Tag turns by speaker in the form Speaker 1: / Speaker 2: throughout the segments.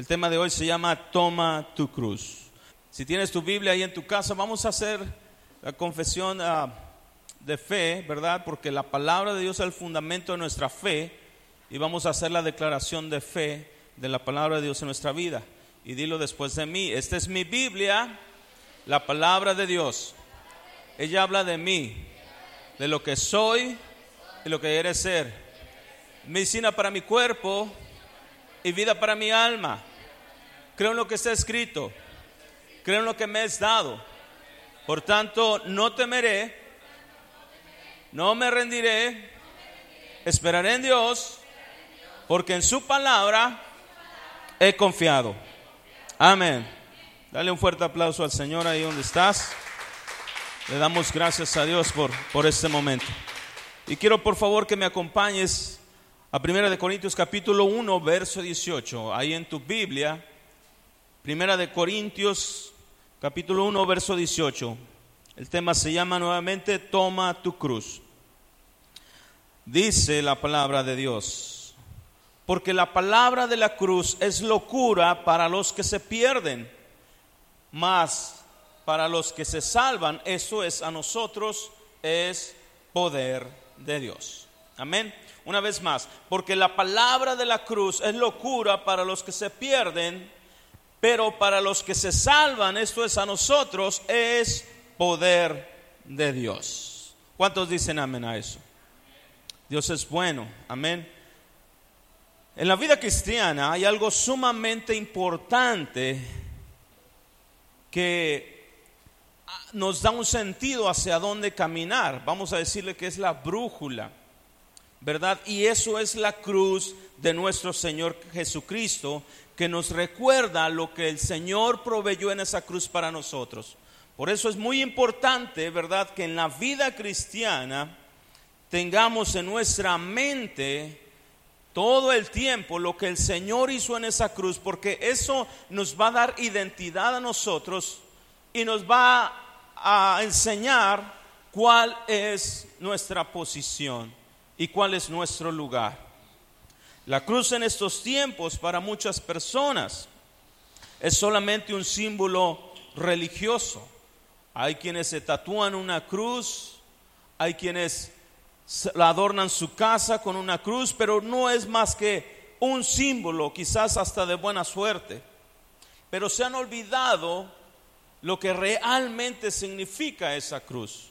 Speaker 1: El tema de hoy se llama Toma tu cruz. Si tienes tu Biblia ahí en tu casa, vamos a hacer la confesión ah, de fe, ¿verdad? Porque la palabra de Dios es el fundamento de nuestra fe y vamos a hacer la declaración de fe de la palabra de Dios en nuestra vida. Y dilo después de mí, esta es mi Biblia, la palabra de Dios. Ella habla de mí, de lo que soy y lo que quiere ser. Medicina para mi cuerpo y vida para mi alma. Creo en lo que está escrito. Creo en lo que me es dado. Por tanto, no temeré, no me rendiré, esperaré en Dios, porque en su palabra he confiado. Amén. Dale un fuerte aplauso al Señor ahí donde estás. Le damos gracias a Dios por, por este momento. Y quiero por favor que me acompañes a 1 de Corintios capítulo 1, verso 18. Ahí en tu Biblia, Primera de Corintios capítulo 1, verso 18. El tema se llama nuevamente Toma tu cruz. Dice la palabra de Dios, porque la palabra de la cruz es locura para los que se pierden, mas para los que se salvan, eso es a nosotros, es poder de Dios. Amén. Una vez más, porque la palabra de la cruz es locura para los que se pierden, pero para los que se salvan, esto es a nosotros, es poder de Dios. ¿Cuántos dicen amén a eso? Dios es bueno, amén. En la vida cristiana hay algo sumamente importante que nos da un sentido hacia dónde caminar. Vamos a decirle que es la brújula. ¿verdad? Y eso es la cruz de nuestro Señor Jesucristo, que nos recuerda lo que el Señor proveyó en esa cruz para nosotros. Por eso es muy importante, ¿verdad?, que en la vida cristiana tengamos en nuestra mente todo el tiempo lo que el Señor hizo en esa cruz, porque eso nos va a dar identidad a nosotros y nos va a enseñar cuál es nuestra posición y cuál es nuestro lugar. La cruz en estos tiempos para muchas personas es solamente un símbolo religioso. Hay quienes se tatúan una cruz, hay quienes adornan su casa con una cruz, pero no es más que un símbolo, quizás hasta de buena suerte. Pero se han olvidado lo que realmente significa esa cruz.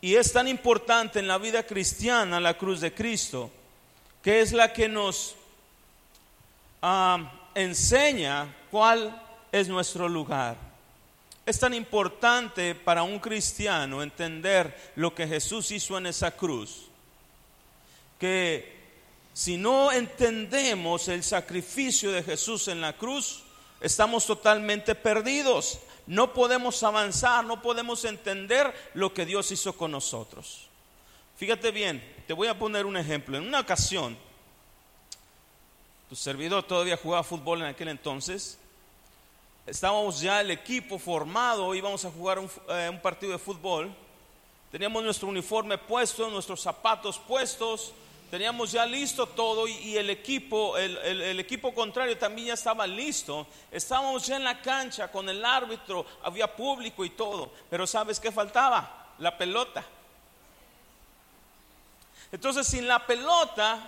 Speaker 1: Y es tan importante en la vida cristiana la cruz de Cristo, que es la que nos enseña cuál es nuestro lugar. Es tan importante para un cristiano entender lo que Jesús hizo en esa cruz, que si no entendemos el sacrificio de Jesús en la cruz, estamos totalmente perdidos no podemos avanzar, no podemos entender lo que Dios hizo con nosotros. Fíjate bien, te voy a poner un ejemplo. En una ocasión, tu servidor todavía jugaba fútbol en aquel entonces. Estábamos ya el equipo formado, íbamos a jugar un, eh, partido de fútbol. Teníamos nuestro uniforme puesto, nuestros zapatos puestos, teníamos ya listo todo y, el equipo, el, equipo contrario también ya estaba listo. Estábamos ya en la cancha con el árbitro, había público y todo, pero ¿sabes qué faltaba? La pelota. Entonces sin la pelota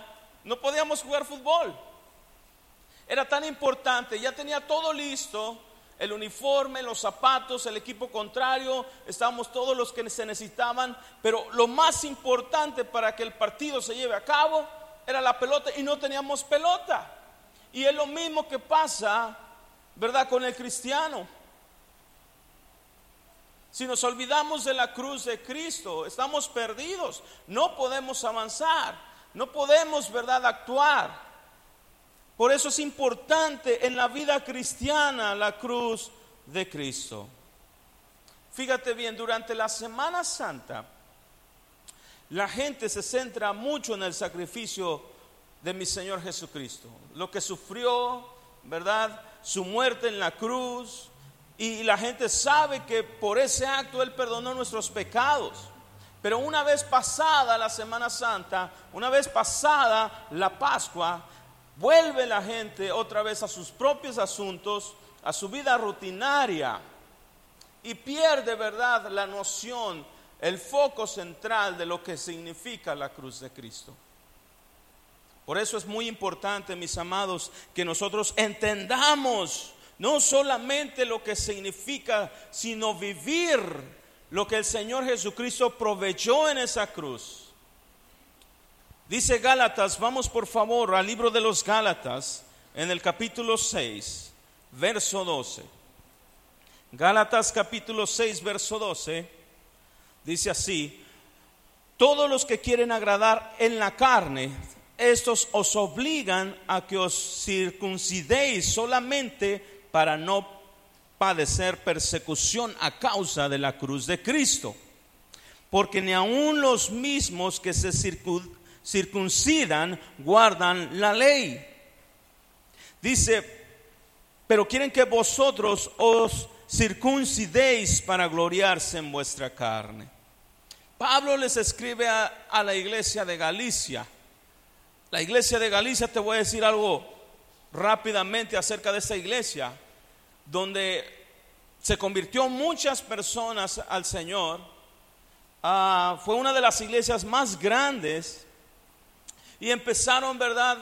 Speaker 1: no podíamos jugar fútbol. Era tan importante, ya tenía todo listo, el uniforme, los zapatos, el equipo contrario, estábamos todos los que se necesitaban, pero lo más importante para que el partido se lleve a cabo era la pelota y no teníamos pelota. Y es lo mismo que pasa, ¿verdad?, con el cristiano. Si nos olvidamos de la cruz de Cristo, estamos perdidos, no podemos avanzar, no podemos, ¿verdad?, actuar. Por eso es importante en la vida cristiana la cruz de Cristo. Fíjate bien, durante la Semana Santa, la gente se centra mucho en el sacrificio de mi Señor Jesucristo. Lo que sufrió, ¿verdad? Su muerte en la cruz. Y la gente sabe que por ese acto Él perdonó nuestros pecados. Pero una vez pasada la Semana Santa, una vez pasada la Pascua, vuelve la gente otra vez a sus propios asuntos, a su vida rutinaria y pierde, ¿verdad?, la noción, el foco central de lo que significa la cruz de Cristo. Por eso es muy importante, mis amados, que nosotros entendamos no solamente lo que significa, sino vivir lo que el Señor Jesucristo proveyó en esa cruz. Dice Gálatas, vamos por favor al libro de los Gálatas, en el capítulo 6, verso 12. Gálatas capítulo 6, verso 12, dice así, todos los que quieren agradar en la carne, estos os obligan a que os circuncidéis solamente para no padecer persecución a causa de la cruz de Cristo. Porque ni aun los mismos que se circuncidan guardan la ley. Dice, pero quieren que vosotros os circuncidéis para gloriarse en vuestra carne. Pablo les escribe a, a la iglesia de Galicia la iglesia de Galicia, te voy a decir algo rápidamente acerca de esa iglesia, donde se convirtió muchas personas al Señor. Ah, fue una de las iglesias más grandes y empezaron, ¿verdad?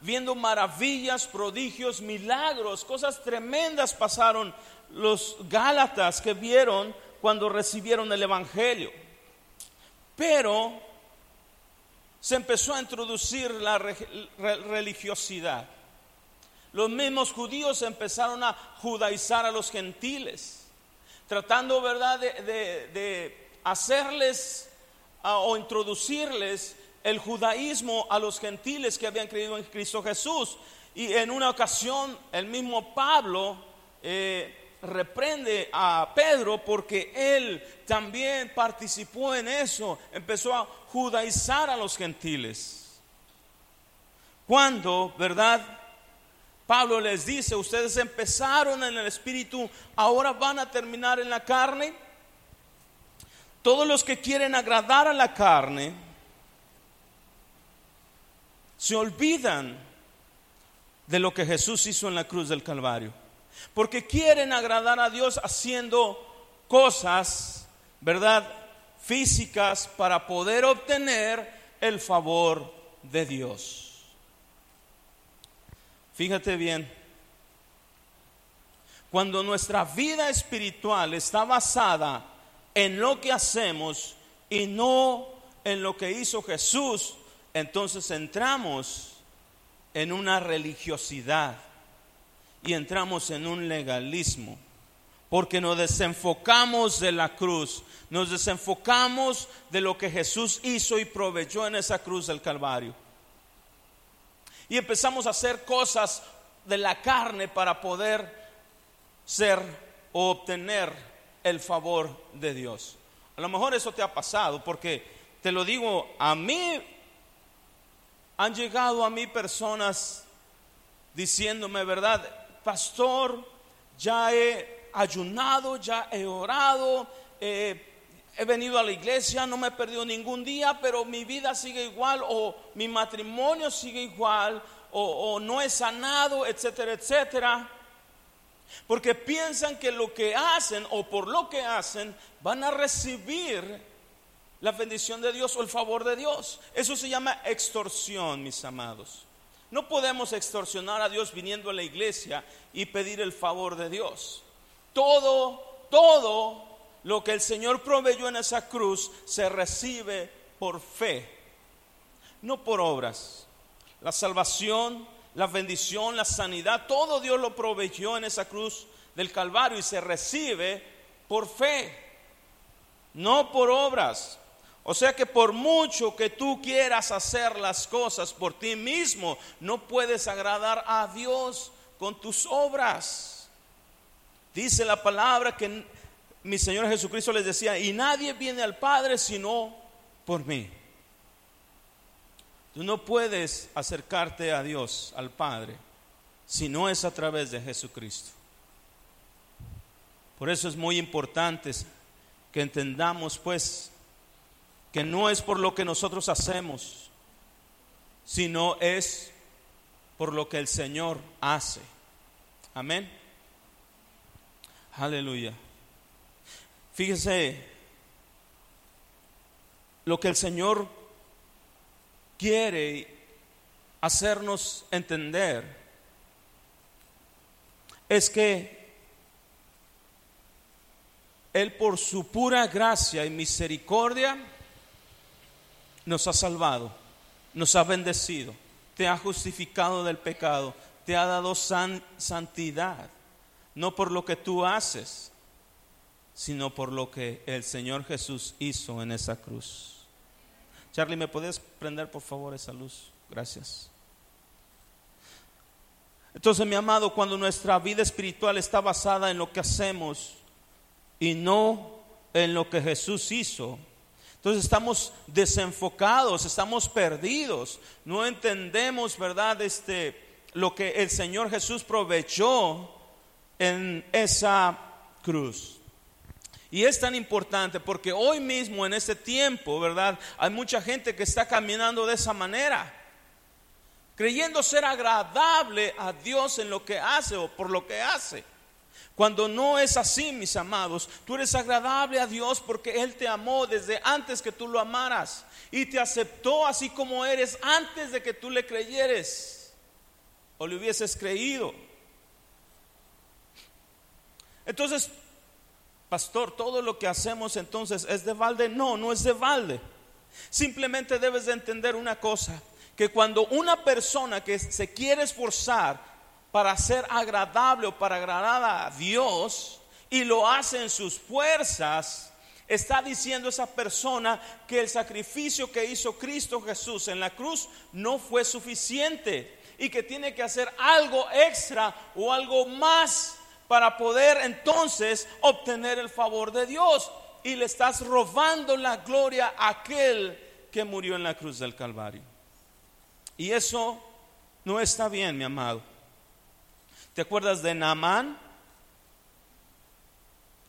Speaker 1: Viendo maravillas, prodigios, milagros, cosas tremendas pasaron los Gálatas que vieron cuando recibieron el Evangelio. Pero se empezó a introducir la religiosidad. Los mismos judíos empezaron a judaizar a los gentiles, tratando, ¿verdad?, de, hacerles o introducirles el judaísmo a los gentiles que habían creído en Cristo Jesús. Y en una ocasión el mismo Pablo eh, reprende a Pedro porque él también participó en eso, empezó a judaizar a los gentiles. Cuando, ¿verdad? Pablo les dice, ustedes empezaron en el espíritu, ahora van a terminar en la carne. Todos los que quieren agradar a la carne se olvidan de lo que Jesús hizo en la cruz del Calvario. Porque quieren agradar a Dios haciendo cosas, ¿verdad? Físicas para poder obtener el favor de Dios. Fíjate bien, cuando nuestra vida espiritual está basada en lo que hacemos y no en lo que hizo Jesús, entonces entramos en una religiosidad y entramos en un legalismo. Porque nos desenfocamos de la cruz, nos desenfocamos de lo que Jesús hizo y proveyó en esa cruz del Calvario. Y empezamos a hacer cosas de la carne para poder ser o obtener el favor de Dios. A lo mejor eso te ha pasado porque te lo digo, a mí han llegado a mí personas diciéndome, ¿verdad? pastor, ya he ayunado, ya he orado, he venido a la iglesia, no me he perdido ningún día, pero mi vida sigue igual o mi matrimonio sigue igual o, o no he sanado, etcétera, etcétera. Porque piensan que lo que hacen o por lo que hacen van a recibir la bendición de Dios o el favor de Dios. Eso se llama extorsión, mis amados. No podemos extorsionar a Dios viniendo a la iglesia y pedir el favor de Dios. Todo, todo lo que el Señor proveyó en esa cruz se recibe por fe, no por obras. La salvación, la bendición, la sanidad, todo Dios lo proveyó en esa cruz del Calvario y se recibe por fe, no por obras. O sea que por mucho que tú quieras hacer las cosas por ti mismo, no puedes agradar a Dios con tus obras. Dice la palabra que mi Señor Jesucristo les decía, y nadie viene al Padre sino por mí. Tú no puedes acercarte a Dios, al Padre, si no es a través de Jesucristo. Por eso es muy importante que entendamos pues que no es por lo que nosotros hacemos, sino es por lo que el Señor hace. Amén. Aleluya. Fíjese lo que el Señor quiere hacernos entender es que Él por su pura gracia y misericordia nos ha salvado, nos ha bendecido, te ha justificado del pecado, te ha dado santidad, no por lo que tú haces, sino por lo que el Señor Jesús hizo en esa cruz. Charlie, ¿me puedes prender por favor esa luz? Gracias. Entonces, mi amado, cuando nuestra vida espiritual está basada en lo que hacemos y no en lo que Jesús hizo, entonces estamos desenfocados, estamos perdidos, no entendemos, ¿verdad? Este, lo que el Señor Jesús provechó en esa cruz. Y es tan importante porque hoy mismo en este tiempo, ¿verdad? Hay mucha gente que está caminando de esa manera, creyendo ser agradable a Dios en lo que hace o por lo que hace. Cuando no es así, mis amados, tú eres agradable a Dios porque Él te amó desde antes que tú lo amaras y te aceptó así como eres antes de que tú le creyeres o le hubieses creído. Entonces, pastor, todo lo que hacemos entonces es de balde. No, no es de balde. Simplemente debes de entender una cosa, que cuando una persona que se quiere esforzar para ser agradable o para agradar a Dios y lo hace en sus fuerzas, está diciendo esa persona que el sacrificio que hizo Cristo Jesús en la cruz no fue suficiente y que tiene que hacer algo extra o algo más para poder entonces obtener el favor de Dios. Y le estás robando la gloria a aquel que murió en la cruz del Calvario. Y eso no está bien, mi amado. ¿Te acuerdas de Naamán?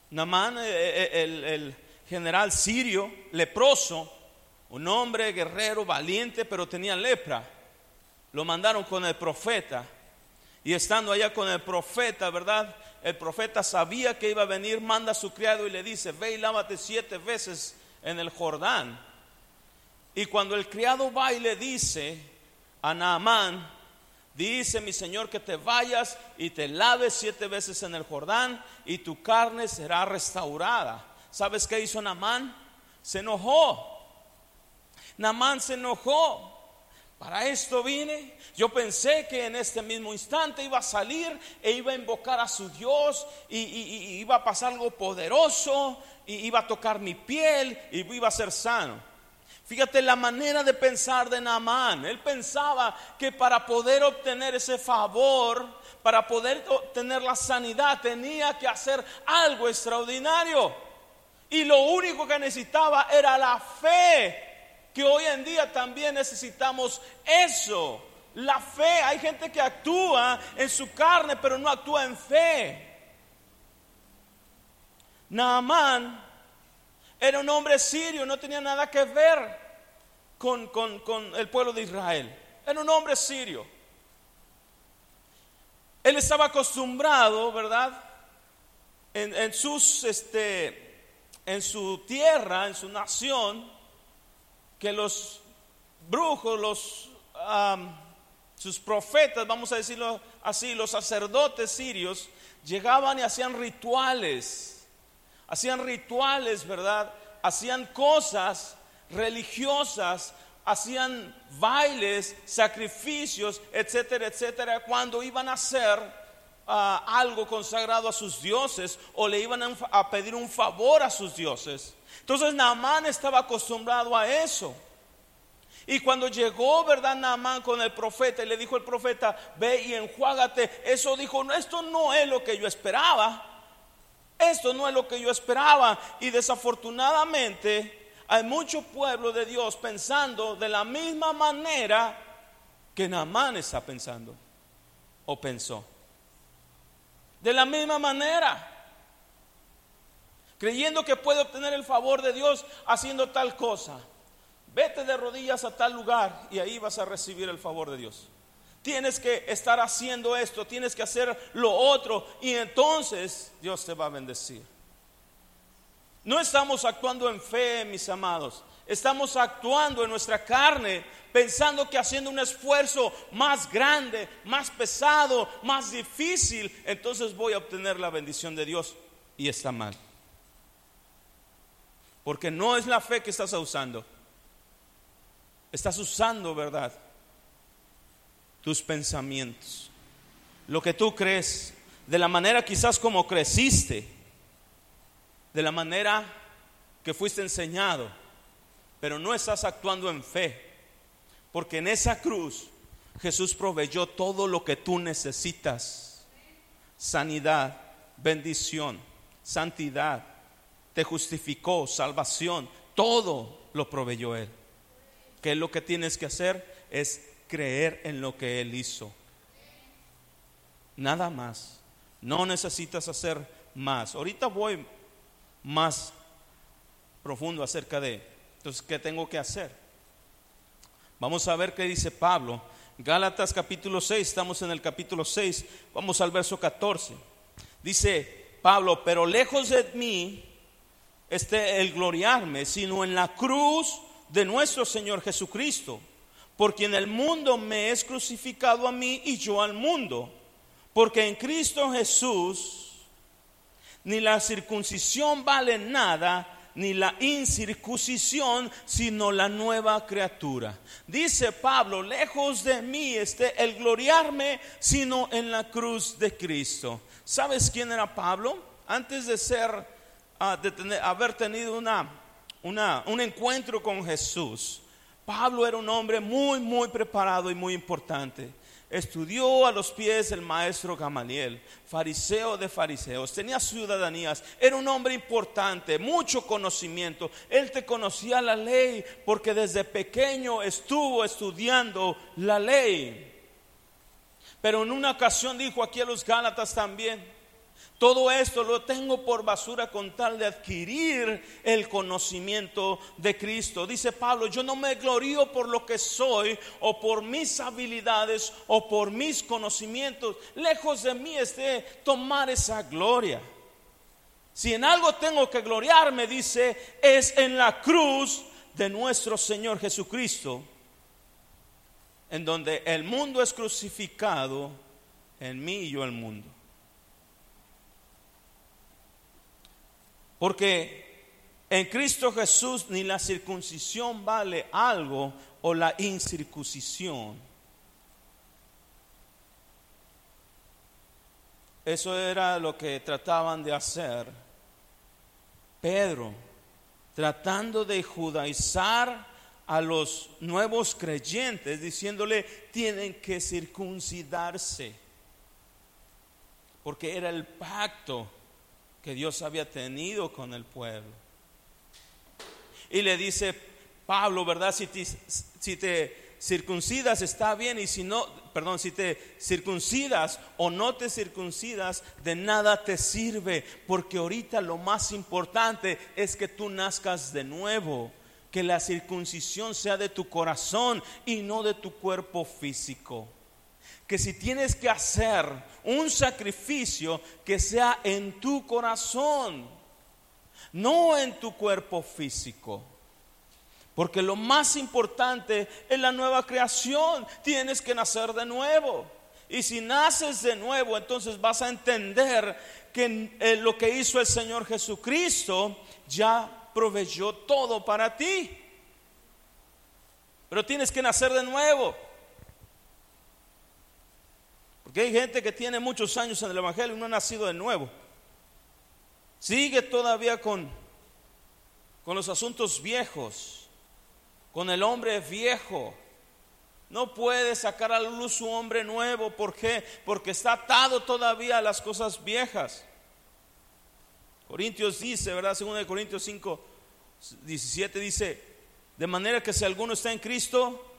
Speaker 1: Naamán, eh, eh, el, el general sirio, leproso, un hombre guerrero, valiente, pero tenía lepra. Lo mandaron con el profeta. Y estando allá con el profeta, ¿verdad? El profeta sabía que iba a venir, manda a su criado y le dice, ve y lávate siete veces en el Jordán. Y cuando el criado va y le dice a Naamán, dice mi Señor que te vayas y te laves siete veces en el Jordán y tu carne será restaurada. ¿Sabes qué hizo Naamán? Se enojó. Naamán se enojó para esto vine. Yo pensé que en este mismo instante iba a salir e iba a invocar a su Dios y, iba a pasar algo poderoso y iba a tocar mi piel y iba a ser sano. Fíjate la manera de pensar de Naamán. Él pensaba que para poder obtener ese favor, para poder obtener la sanidad, tenía que hacer algo extraordinario. Y lo único que necesitaba era la fe que hoy en día también necesitamos eso. La fe, hay gente que actúa en su carne, pero no actúa en fe. Naamán era un hombre sirio, no tenía nada que ver con, el pueblo de Israel. Era un hombre sirio. Él estaba acostumbrado, ¿verdad? En, sus, este, en su tierra, en su nación, que los brujos, los, sus profetas, vamos a decirlo así, los sacerdotes sirios, llegaban y hacían rituales, hacían rituales, ¿verdad? Hacían cosas religiosas, hacían bailes, sacrificios, etcétera, etcétera, cuando iban a hacer ah, algo consagrado a sus dioses o le iban a pedir un favor a sus dioses. Entonces Naamán estaba acostumbrado a eso. Y cuando llegó, ¿verdad? Naamán con el profeta y le dijo el profeta, ve y enjuágate. Eso dijo, no, esto no es lo que yo esperaba. Esto no es lo que yo esperaba. Y desafortunadamente hay mucho pueblo de Dios pensando de la misma manera que Naamán está pensando o pensó. De la misma manera creyendo que puede obtener el favor de Dios haciendo tal cosa. Vete de rodillas a tal lugar y ahí vas a recibir el favor de Dios. tienes que estar haciendo esto, tienes que hacer lo otro y entonces Dios te va a bendecir. No estamos actuando en fe, mis amados. Estamos actuando en nuestra carne, pensando que haciendo un esfuerzo más grande, más pesado, más difícil, entonces voy a obtener la bendición de Dios. Y está mal. Porque no es la fe que estás usando. Estás usando, ¿verdad? Tus pensamientos. Lo que tú crees, de la manera quizás como creciste, de la manera que fuiste enseñado, pero no estás actuando en fe. Porque en esa cruz Jesús proveyó todo lo que tú necesitas. Sanidad, bendición, santidad, te justificó, salvación, todo lo proveyó Él. Que lo que tienes que hacer es creer en lo que Él hizo. Nada más. No necesitas hacer más. Ahorita voy más profundo acerca de, entonces, ¿qué tengo que hacer? Vamos a ver qué dice Pablo. Gálatas capítulo 6, estamos en el capítulo 6, vamos al verso 14. Dice Pablo, pero lejos de mí este el gloriarme, sino en la cruz de nuestro Señor Jesucristo, porque en el mundo me es crucificado a mí y yo al mundo, porque en Cristo Jesús ni la circuncisión vale nada, ni la incircuncisión, sino la nueva criatura. Dice Pablo, lejos de mí esté el gloriarme, sino en la cruz de Cristo. ¿Sabes quién era Pablo? Antes de ser de haber tenido una, un encuentro con Jesús, Pablo era un hombre muy, muy preparado y muy importante. Estudió a los pies del maestro Gamaliel, fariseo de fariseos, tenía ciudadanías, era un hombre importante, mucho conocimiento. Él te conocía la ley porque desde pequeño estuvo estudiando la ley. Pero en una ocasión dijo aquí a los Gálatas también, todo esto lo tengo por basura con tal de adquirir el conocimiento de Cristo. Dice Pablo, yo no me glorío por lo que soy o por mis habilidades o por mis conocimientos. Lejos de mí esté tomar esa gloria. Si en algo tengo que gloriarme, dice, es en la cruz de nuestro Señor Jesucristo, en donde el mundo es crucificado, en mí y yo el mundo. Porque en Cristo Jesús ni la circuncisión vale algo o la incircuncisión. Eso era lo que trataban de hacer. Pedro, tratando de judaizar a los nuevos creyentes, diciéndole, tienen que circuncidarse, porque era el pacto que Dios había tenido con el pueblo. Y le dice Pablo, ¿verdad? Si te, circuncidas está bien y si no, perdón, si te circuncidas o no te circuncidas, de nada te sirve, porque ahorita lo más importante es que tú nazcas de nuevo, que la circuncisión sea de tu corazón y no de tu cuerpo físico que si tienes que hacer un sacrificio que sea en tu corazón, no en tu cuerpo físico. Porque lo más importante es la nueva creación. Tienes que nacer de nuevo. Y si naces de nuevo, entonces vas a entender que eh, lo que hizo el Señor Jesucristo ya proveyó todo para ti. Pero tienes que nacer de nuevo. Porque hay gente que tiene muchos años en el Evangelio y no ha nacido de nuevo. Sigue todavía con, con los asuntos viejos, con el hombre viejo. No puede sacar a la luz su hombre nuevo. ¿Por qué? Porque está atado todavía a las cosas viejas. Corintios dice, ¿verdad? Según de Corintios 5, 17 dice, de manera que si alguno está en Cristo,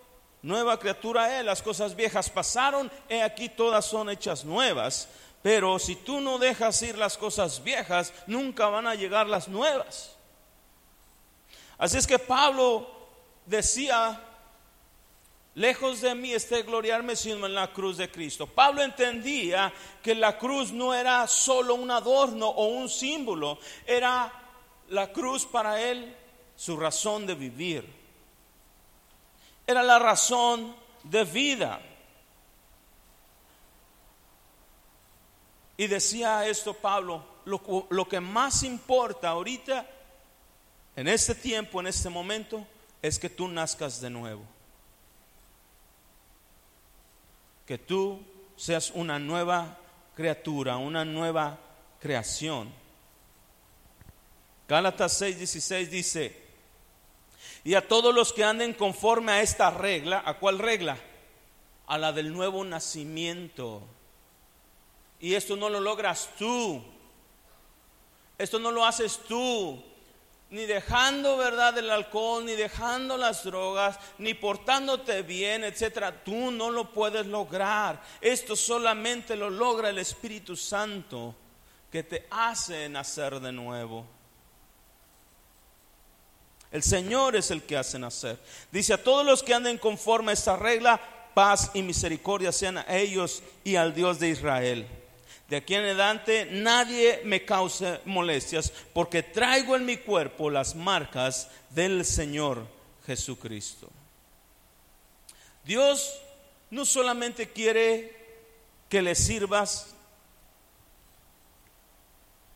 Speaker 1: nueva criatura es, las cosas viejas pasaron, he aquí todas son hechas nuevas. Pero si tú no dejas ir las cosas viejas, nunca van a llegar las nuevas. Así es que Pablo decía Lejos de mí esté gloriarme sino en la cruz de Cristo. Pablo entendía que la cruz no era solo un adorno o un símbolo, era la cruz para él su razón de vivir. Era la razón de vida. Y decía esto Pablo, lo, lo que más importa ahorita, en este tiempo, en este momento, es que tú nazcas de nuevo. Que tú seas una nueva criatura, una nueva creación. Gálatas 6:16 dice, y a todos los que anden conforme a esta regla, ¿a cuál regla? A la del nuevo nacimiento. Y esto no lo logras tú. Esto no lo haces tú ni dejando, ¿verdad?, el alcohol, ni dejando las drogas, ni portándote bien, etcétera. Tú no lo puedes lograr. Esto solamente lo logra el Espíritu Santo que te hace nacer de nuevo. El Señor es el que hace nacer. Dice a todos los que anden conforme a esta regla, paz y misericordia sean a ellos y al Dios de Israel. De aquí en adelante nadie me cause molestias porque traigo en mi cuerpo las marcas del Señor Jesucristo. Dios no solamente quiere que le sirvas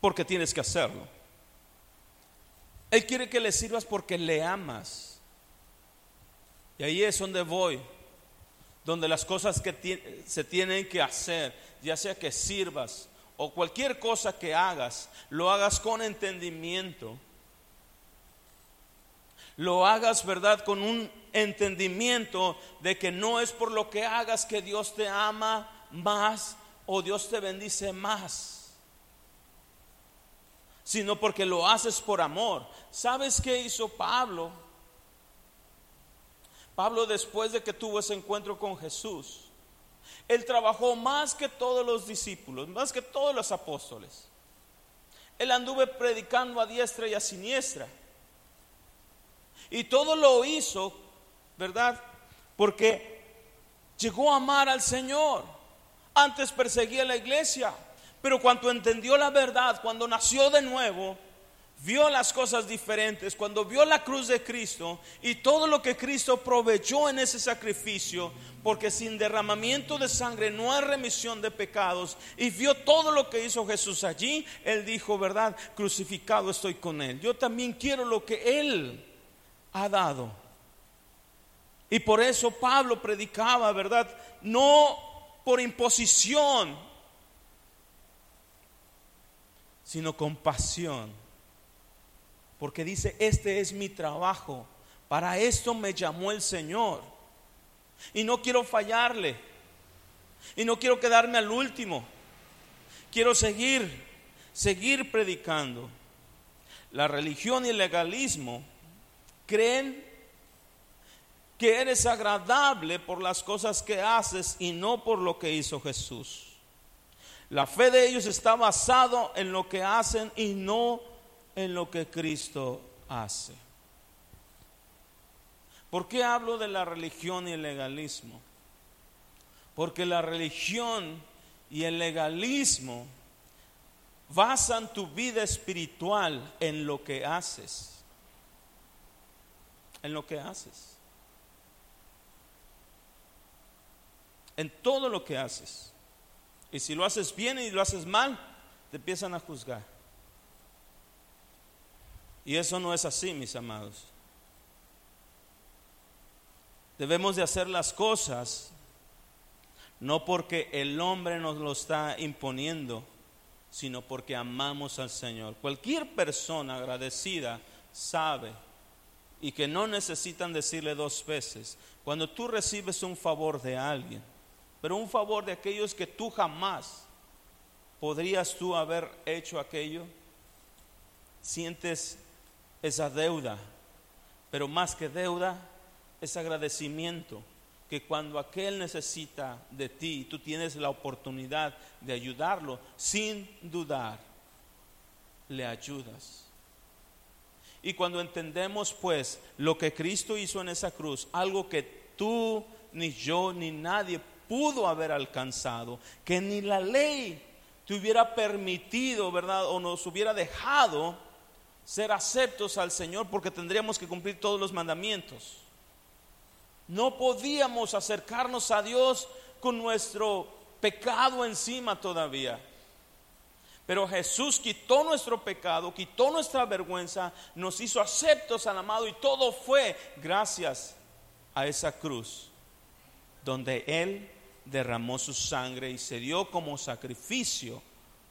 Speaker 1: porque tienes que hacerlo. Él quiere que le sirvas porque le amas. Y ahí es donde voy, donde las cosas que se tienen que hacer ya sea que sirvas o cualquier cosa que hagas, lo hagas con entendimiento. Lo hagas, ¿verdad? Con un entendimiento de que no es por lo que hagas que Dios te ama más o Dios te bendice más, sino porque lo haces por amor. ¿Sabes qué hizo Pablo? Pablo después de que tuvo ese encuentro con Jesús, él trabajó más que todos los discípulos, más que todos los apóstoles. Él anduve predicando a diestra y a siniestra. Y todo lo hizo, ¿verdad? Porque llegó a amar al Señor. Antes perseguía la iglesia, pero cuando entendió la verdad, cuando nació de nuevo, vio las cosas diferentes, cuando vio la cruz de Cristo y todo lo que Cristo proveyó en ese sacrificio, porque sin derramamiento de sangre no hay remisión de pecados, y vio todo lo que hizo Jesús allí, él dijo, ¿verdad? Crucificado estoy con él. Yo también quiero lo que él ha dado. Y por eso Pablo predicaba, ¿verdad? No por imposición, sino con pasión porque dice, este es mi trabajo, para esto me llamó el Señor. Y no quiero fallarle, y no quiero quedarme al último, quiero seguir, seguir predicando. La religión y el legalismo creen que eres agradable por las cosas que haces y no por lo que hizo Jesús. La fe de ellos está basado en lo que hacen y no en lo que Cristo hace. ¿Por qué hablo de la religión y el legalismo? Porque la religión y el legalismo basan tu vida espiritual en lo que haces. En lo que haces. En todo lo que haces. Y si lo haces bien y lo haces mal, te empiezan a juzgar. Y eso no es así, mis amados. Debemos de hacer las cosas no porque el hombre nos lo está imponiendo, sino porque amamos al Señor. Cualquier persona agradecida sabe y que no necesitan decirle dos veces, cuando tú recibes un favor de alguien, pero un favor de aquellos que tú jamás podrías tú haber hecho aquello, sientes esa deuda, pero más que deuda, es agradecimiento que cuando aquel necesita de ti, tú tienes la oportunidad de ayudarlo sin dudar, le ayudas. Y cuando entendemos pues lo que Cristo hizo en esa cruz, algo que tú ni yo, ni nadie pudo haber alcanzado, que ni la ley te hubiera permitido, ¿verdad? O nos hubiera dejado ser aceptos al Señor porque tendríamos que cumplir todos los mandamientos. No podíamos acercarnos a Dios con nuestro pecado encima todavía. Pero Jesús quitó nuestro pecado, quitó nuestra vergüenza, nos hizo aceptos al amado y todo fue gracias a esa cruz donde Él derramó su sangre y se dio como sacrificio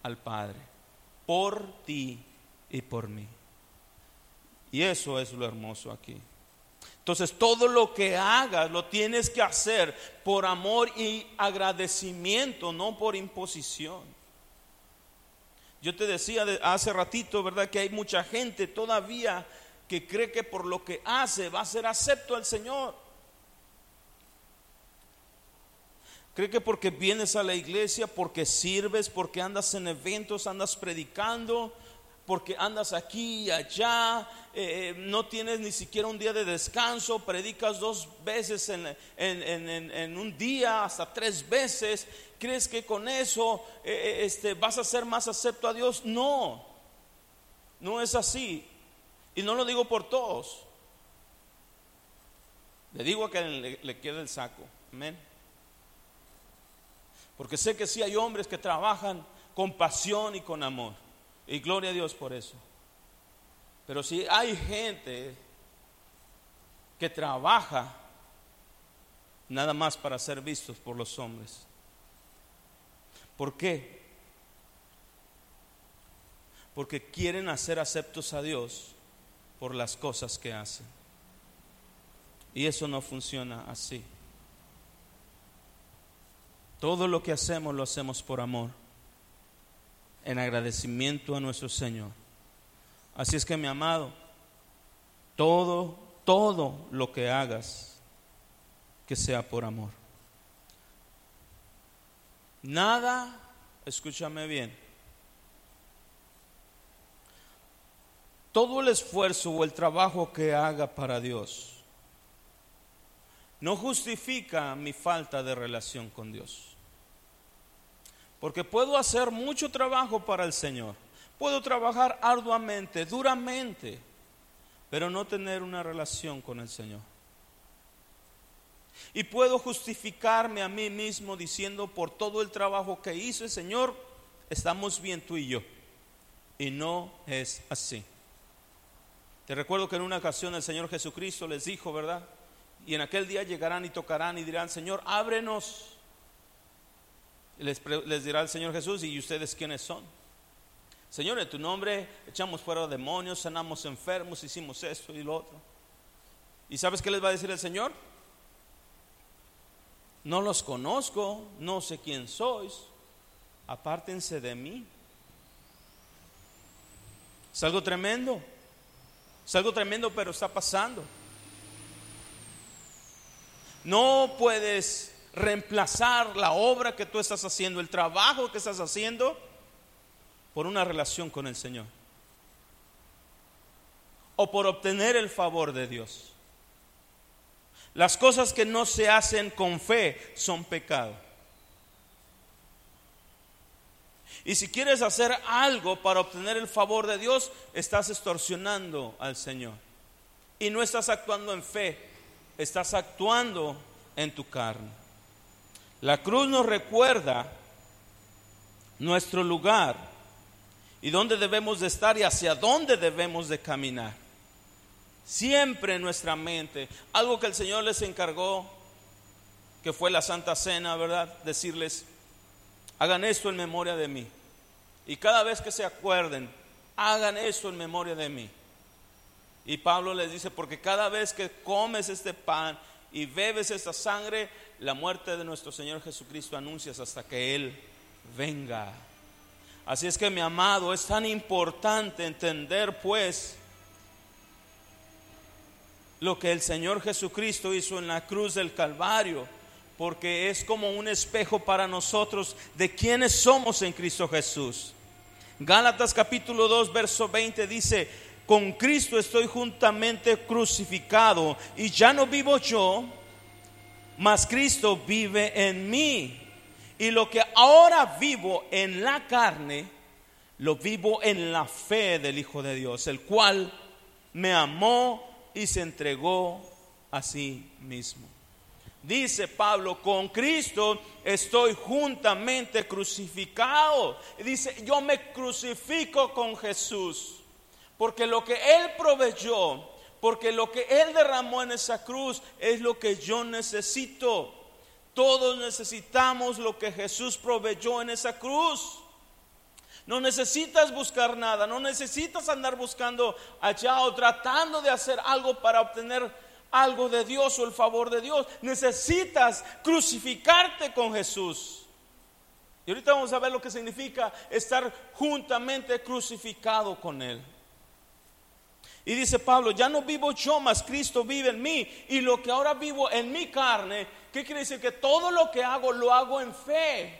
Speaker 1: al Padre por ti y por mí. Y eso es lo hermoso aquí. Entonces todo lo que hagas lo tienes que hacer por amor y agradecimiento, no por imposición. Yo te decía hace ratito, ¿verdad? Que hay mucha gente todavía que cree que por lo que hace va a ser acepto al Señor. Cree que porque vienes a la iglesia, porque sirves, porque andas en eventos, andas predicando, porque andas aquí y allá, eh, eh, no tienes ni siquiera un día de descanso, predicas dos veces en, un día, hasta tres veces, ¿crees que con eso eh, este, vas a ser más acepto a Dios? No, no es así. Y no lo digo por todos. Le digo a que le, le quede el saco. Amén. Porque sé que sí hay hombres que trabajan con pasión y con amor. Y gloria a Dios por eso. Pero si hay gente que trabaja nada más para ser vistos por los hombres. ¿Por qué? Porque quieren hacer aceptos a Dios por las cosas que hacen. Y eso no funciona así. Todo lo que hacemos lo hacemos por amor en agradecimiento a nuestro Señor. Así es que mi amado, todo, todo lo que hagas, que sea por amor. Nada, escúchame bien, todo el esfuerzo o el trabajo que haga para Dios no justifica mi falta de relación con Dios. Porque puedo hacer mucho trabajo para el Señor. Puedo trabajar arduamente, duramente, pero no tener una relación con el Señor. Y puedo justificarme a mí mismo diciendo por todo el trabajo que hice, Señor, estamos bien tú y yo. Y no es así. Te recuerdo que en una ocasión el Señor Jesucristo les dijo, ¿verdad? Y en aquel día llegarán y tocarán y dirán, Señor, ábrenos les, dirá el Señor Jesús, ¿y ustedes quiénes son? Señor, en tu nombre echamos fuera demonios, sanamos enfermos, hicimos esto y lo otro. ¿Y sabes qué les va a decir el Señor? No los conozco, no sé quién sois, apártense de mí. Es algo tremendo, es algo tremendo, pero está pasando. No puedes reemplazar la obra que tú estás haciendo, el trabajo que estás haciendo, por una relación con el Señor. O por obtener el favor de Dios. Las cosas que no se hacen con fe son pecado. Y si quieres hacer algo para obtener el favor de Dios, estás extorsionando al Señor. Y no estás actuando en fe, estás actuando en tu carne. La cruz nos recuerda nuestro lugar y dónde debemos de estar y hacia dónde debemos de caminar. Siempre en nuestra mente, algo que el Señor les encargó, que fue la Santa Cena, ¿verdad? Decirles, hagan esto en memoria de mí. Y cada vez que se acuerden, hagan esto en memoria de mí. Y Pablo les dice, porque cada vez que comes este pan y bebes esta sangre, la muerte de nuestro Señor Jesucristo anuncias hasta que Él venga. Así es que mi amado, es tan importante entender pues lo que el Señor Jesucristo hizo en la cruz del Calvario, porque es como un espejo para nosotros de quienes somos en Cristo Jesús. Gálatas capítulo 2, verso 20 dice, con Cristo estoy juntamente crucificado y ya no vivo yo, mas Cristo vive en mí. Y lo que ahora vivo en la carne, lo vivo en la fe del Hijo de Dios, el cual me amó y se entregó a sí mismo. Dice Pablo, con Cristo estoy juntamente crucificado. Dice, yo me crucifico con Jesús, porque lo que Él proveyó, porque lo que Él derramó en esa cruz es lo que yo necesito. Todos necesitamos lo que Jesús proveyó en esa cruz. No necesitas buscar nada, no necesitas andar buscando allá o tratando de hacer algo para obtener algo de Dios o el favor de Dios. Necesitas crucificarte con Jesús. Y ahorita vamos a ver lo que significa estar juntamente crucificado con Él. Y dice Pablo, ya no vivo yo, mas Cristo vive en mí. Y lo que ahora vivo en mi carne, ¿qué quiere decir? Que todo lo que hago lo hago en fe.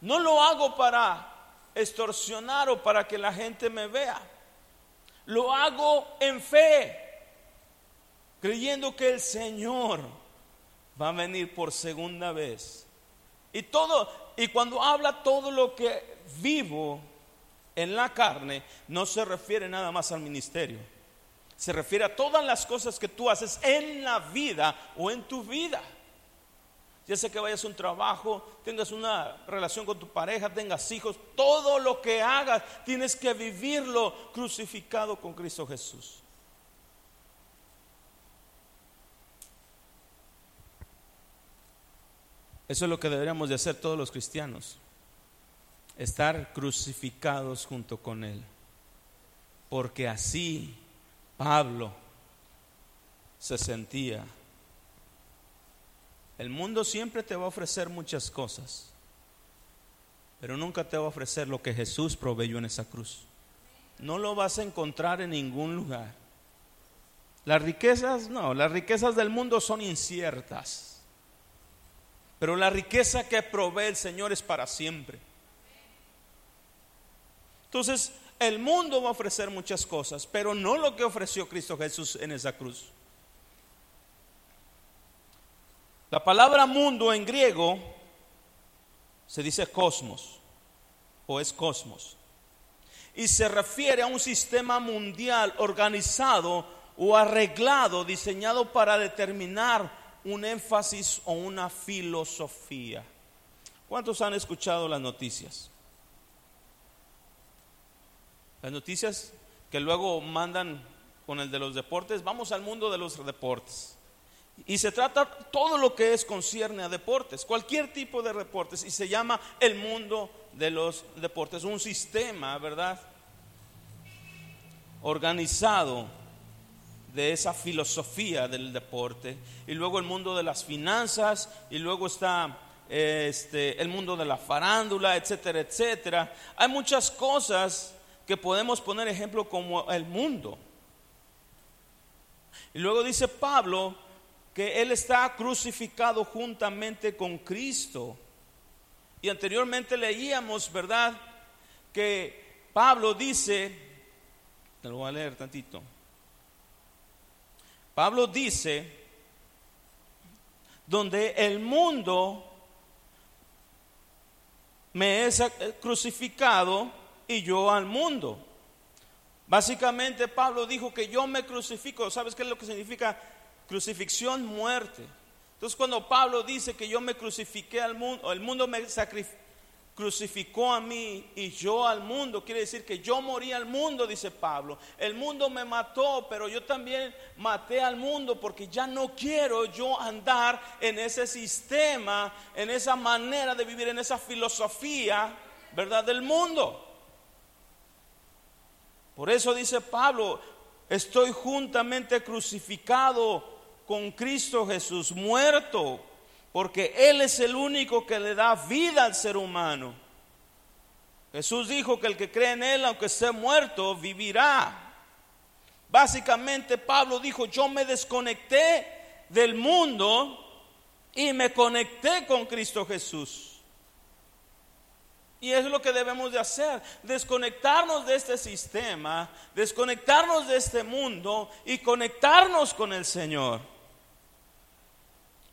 Speaker 1: No lo hago para extorsionar o para que la gente me vea. Lo hago en fe, creyendo que el Señor va a venir por segunda vez. Y todo, y cuando habla todo lo que vivo, en la carne no se refiere nada más al ministerio. Se refiere a todas las cosas que tú haces en la vida o en tu vida. Ya sea que vayas a un trabajo, tengas una relación con tu pareja, tengas hijos, todo lo que hagas tienes que vivirlo crucificado con Cristo Jesús. Eso es lo que deberíamos de hacer todos los cristianos estar crucificados junto con Él. Porque así Pablo se sentía. El mundo siempre te va a ofrecer muchas cosas, pero nunca te va a ofrecer lo que Jesús proveyó en esa cruz. No lo vas a encontrar en ningún lugar. Las riquezas, no, las riquezas del mundo son inciertas. Pero la riqueza que provee el Señor es para siempre. Entonces, el mundo va a ofrecer muchas cosas, pero no lo que ofreció Cristo Jesús en esa cruz. La palabra mundo en griego se dice cosmos o es cosmos y se refiere a un sistema mundial organizado o arreglado, diseñado para determinar un énfasis o una filosofía. ¿Cuántos han escuchado las noticias? Las noticias que luego mandan con el de los deportes, vamos al mundo de los deportes. Y se trata todo lo que es concierne a deportes, cualquier tipo de deportes, y se llama el mundo de los deportes, un sistema, ¿verdad? Organizado de esa filosofía del deporte, y luego el mundo de las finanzas, y luego está este, el mundo de la farándula, etcétera, etcétera. Hay muchas cosas que podemos poner ejemplo como el mundo. Y luego dice Pablo que él está crucificado juntamente con Cristo. Y anteriormente leíamos, ¿verdad? Que Pablo dice, te lo voy a leer tantito. Pablo dice, donde el mundo me es crucificado, y yo al mundo. Básicamente Pablo dijo que yo me crucifico. ¿Sabes qué es lo que significa crucifixión? Muerte. Entonces cuando Pablo dice que yo me crucifiqué al mundo, el mundo me crucificó a mí y yo al mundo, quiere decir que yo morí al mundo, dice Pablo. El mundo me mató, pero yo también maté al mundo porque ya no quiero yo andar en ese sistema, en esa manera de vivir, en esa filosofía, ¿verdad? Del mundo. Por eso dice Pablo, estoy juntamente crucificado con Cristo Jesús, muerto, porque Él es el único que le da vida al ser humano. Jesús dijo que el que cree en Él, aunque esté muerto, vivirá. Básicamente Pablo dijo, yo me desconecté del mundo y me conecté con Cristo Jesús. Y es lo que debemos de hacer, desconectarnos de este sistema, desconectarnos de este mundo y conectarnos con el Señor.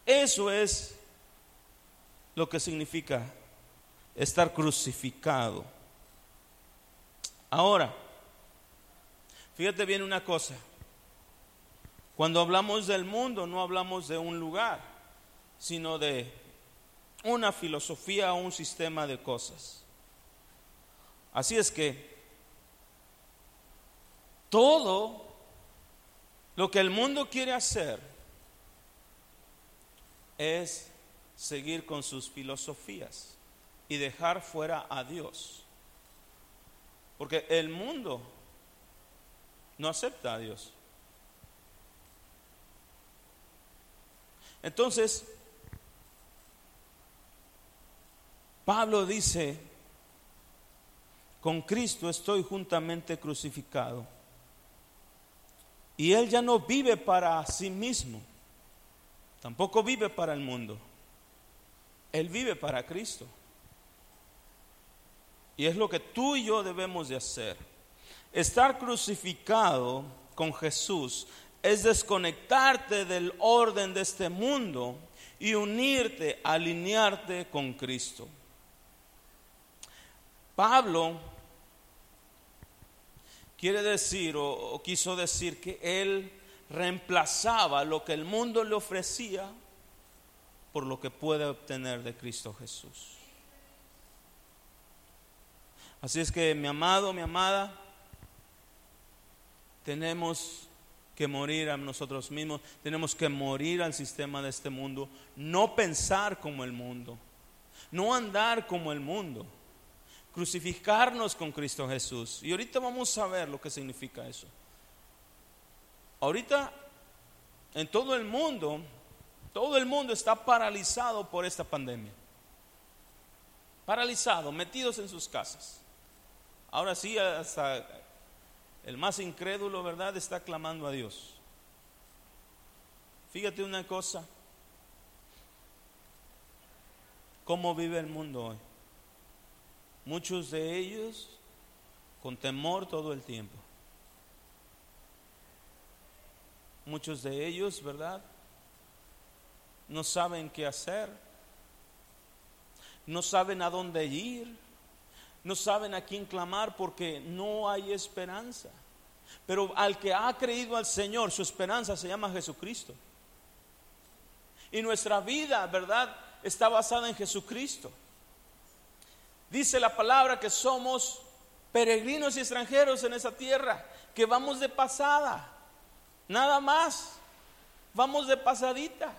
Speaker 1: Eso es lo que significa estar crucificado. Ahora, fíjate bien una cosa. Cuando hablamos del mundo no hablamos de un lugar, sino de una filosofía o un sistema de cosas. Así es que todo lo que el mundo quiere hacer es seguir con sus filosofías y dejar fuera a Dios. Porque el mundo no acepta a Dios. Entonces, Pablo dice, con Cristo estoy juntamente crucificado. Y él ya no vive para sí mismo, tampoco vive para el mundo. Él vive para Cristo. Y es lo que tú y yo debemos de hacer. Estar crucificado con Jesús es desconectarte del orden de este mundo y unirte, alinearte con Cristo. Pablo quiere decir o, quiso decir que él reemplazaba lo que el mundo le ofrecía por lo que puede obtener de Cristo Jesús. Así es que mi amado, mi amada, tenemos que morir a nosotros mismos, tenemos que morir al sistema de este mundo, no pensar como el mundo, no andar como el mundo, crucificarnos con Cristo Jesús. Y ahorita vamos a ver lo que significa eso. Ahorita en todo el mundo, todo el mundo está paralizado por esta pandemia. Paralizado, metidos en sus casas. Ahora sí, hasta el más incrédulo, ¿verdad?, está clamando a Dios. Fíjate una cosa, cómo vive el mundo hoy. Muchos de ellos con temor todo el tiempo. Muchos de ellos, ¿verdad? No saben qué hacer. No saben a dónde ir no saben a quién clamar porque no hay esperanza. Pero al que ha creído al Señor, su esperanza se llama Jesucristo. Y nuestra vida, ¿verdad? Está basada en Jesucristo. Dice la palabra que somos peregrinos y extranjeros en esa tierra, que vamos de pasada, nada más, vamos de pasadita.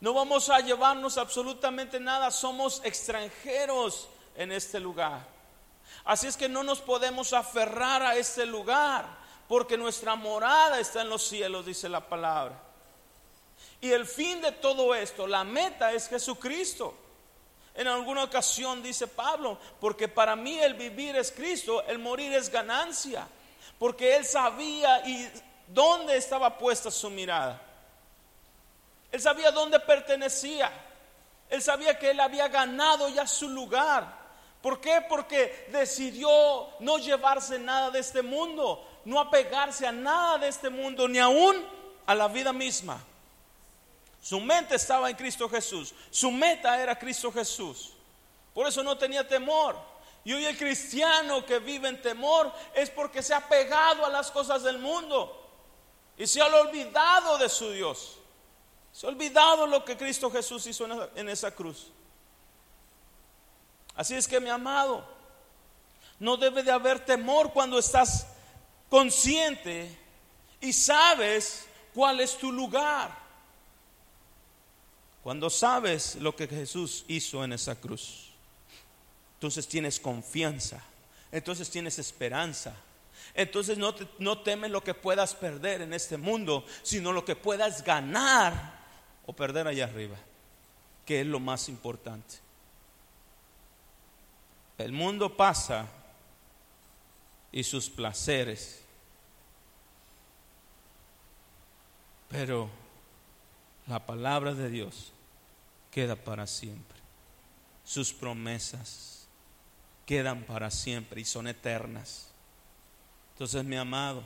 Speaker 1: No vamos a llevarnos absolutamente nada, somos extranjeros en este lugar. Así es que no nos podemos aferrar a este lugar, porque nuestra morada está en los cielos, dice la palabra. Y el fin de todo esto, la meta es Jesucristo. En alguna ocasión dice Pablo, porque para mí el vivir es Cristo, el morir es ganancia, porque él sabía y dónde estaba puesta su mirada. Él sabía dónde pertenecía. Él sabía que él había ganado ya su lugar. ¿Por qué? Porque decidió no llevarse nada de este mundo, no apegarse a nada de este mundo, ni aún a la vida misma. Su mente estaba en Cristo Jesús, su meta era Cristo Jesús. Por eso no tenía temor. Y hoy el cristiano que vive en temor es porque se ha pegado a las cosas del mundo y se ha olvidado de su Dios. Se ha olvidado lo que Cristo Jesús hizo en esa cruz. Así es que mi amado, no debe de haber temor cuando estás consciente y sabes cuál es tu lugar. Cuando sabes lo que Jesús hizo en esa cruz, entonces tienes confianza, entonces tienes esperanza. Entonces no, no temes lo que puedas perder en este mundo, sino lo que puedas ganar o perder allá arriba, que es lo más importante. El mundo pasa y sus placeres, pero la palabra de Dios queda para siempre. Sus promesas quedan para siempre y son eternas. Entonces, mi amado,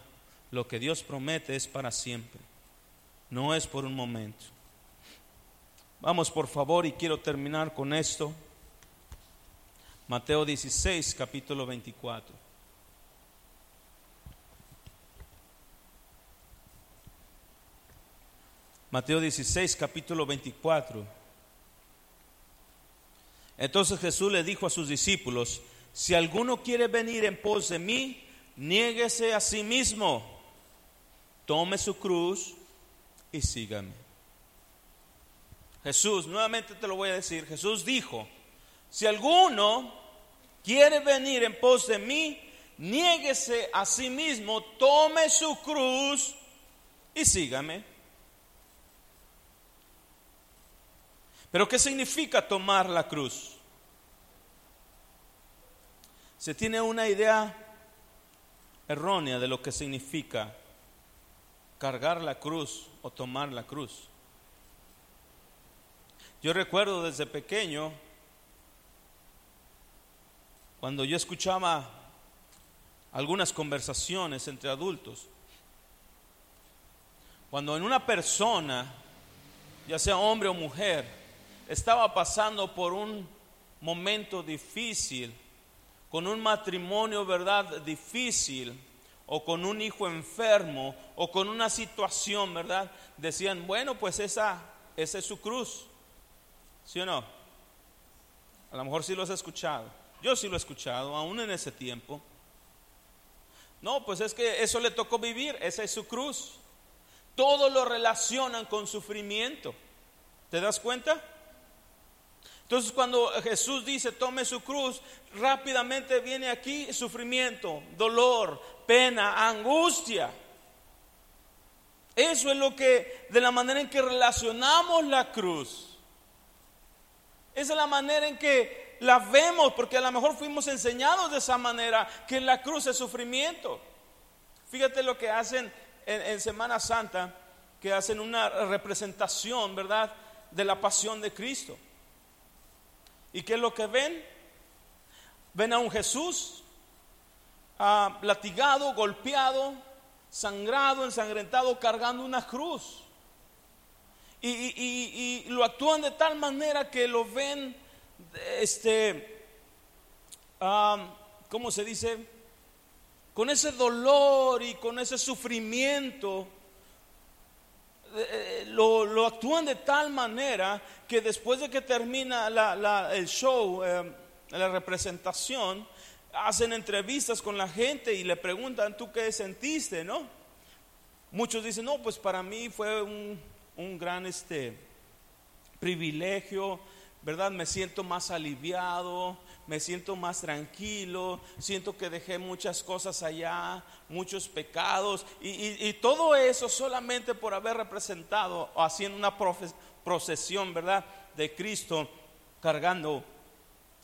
Speaker 1: lo que Dios promete es para siempre. no es por un momento. Vamos por favor y quiero terminar con esto. Mateo 16, capítulo 24. Mateo 16, capítulo 24. Entonces Jesús le dijo a sus discípulos, si alguno quiere venir en pos de mí, niéguese a sí mismo, tome su cruz y sígame. Jesús, nuevamente te lo voy a decir, Jesús dijo, si alguno quiere venir en pos de mí, niéguese a sí mismo, tome su cruz y sígame. Pero ¿qué significa tomar la cruz? Se tiene una idea errónea de lo que significa cargar la cruz o tomar la cruz. Yo recuerdo desde pequeño, cuando yo escuchaba algunas conversaciones entre adultos, cuando en una persona, ya sea hombre o mujer, estaba pasando por un momento difícil, con un matrimonio, ¿verdad? Difícil, o con un hijo enfermo, o con una situación, ¿verdad? Decían, bueno, pues esa, esa es su cruz. ¿Sí o no? A lo mejor sí lo has escuchado. Yo sí lo he escuchado, aún en ese tiempo. No, pues es que eso le tocó vivir, esa es su cruz. Todo lo relacionan con sufrimiento. ¿Te das cuenta? Entonces cuando Jesús dice tome su cruz, rápidamente viene aquí sufrimiento, dolor, pena, angustia. Eso es lo que, de la manera en que relacionamos la cruz. Esa es la manera en que la vemos, porque a lo mejor fuimos enseñados de esa manera, que la cruz es sufrimiento. Fíjate lo que hacen en, Semana Santa, que hacen una representación, ¿verdad?, de la pasión de Cristo. ¿Y qué es lo que ven? Ven a un Jesús ah, latigado, golpeado, sangrado, ensangrentado, cargando una cruz. Y, lo actúan de tal manera que lo ven, este, ¿cómo se dice? Con ese dolor y con ese sufrimiento. Eh, lo, actúan de tal manera que después de que termina el show, eh, la representación, hacen entrevistas con la gente y le preguntan, ¿tú qué sentiste? ¿No? Muchos dicen, no, pues para mí fue un, un gran este, privilegio, ¿verdad? Me siento más aliviado, me siento más tranquilo, siento que dejé muchas cosas allá, muchos pecados, y, todo eso solamente por haber representado o haciendo una procesión, ¿verdad? De Cristo cargando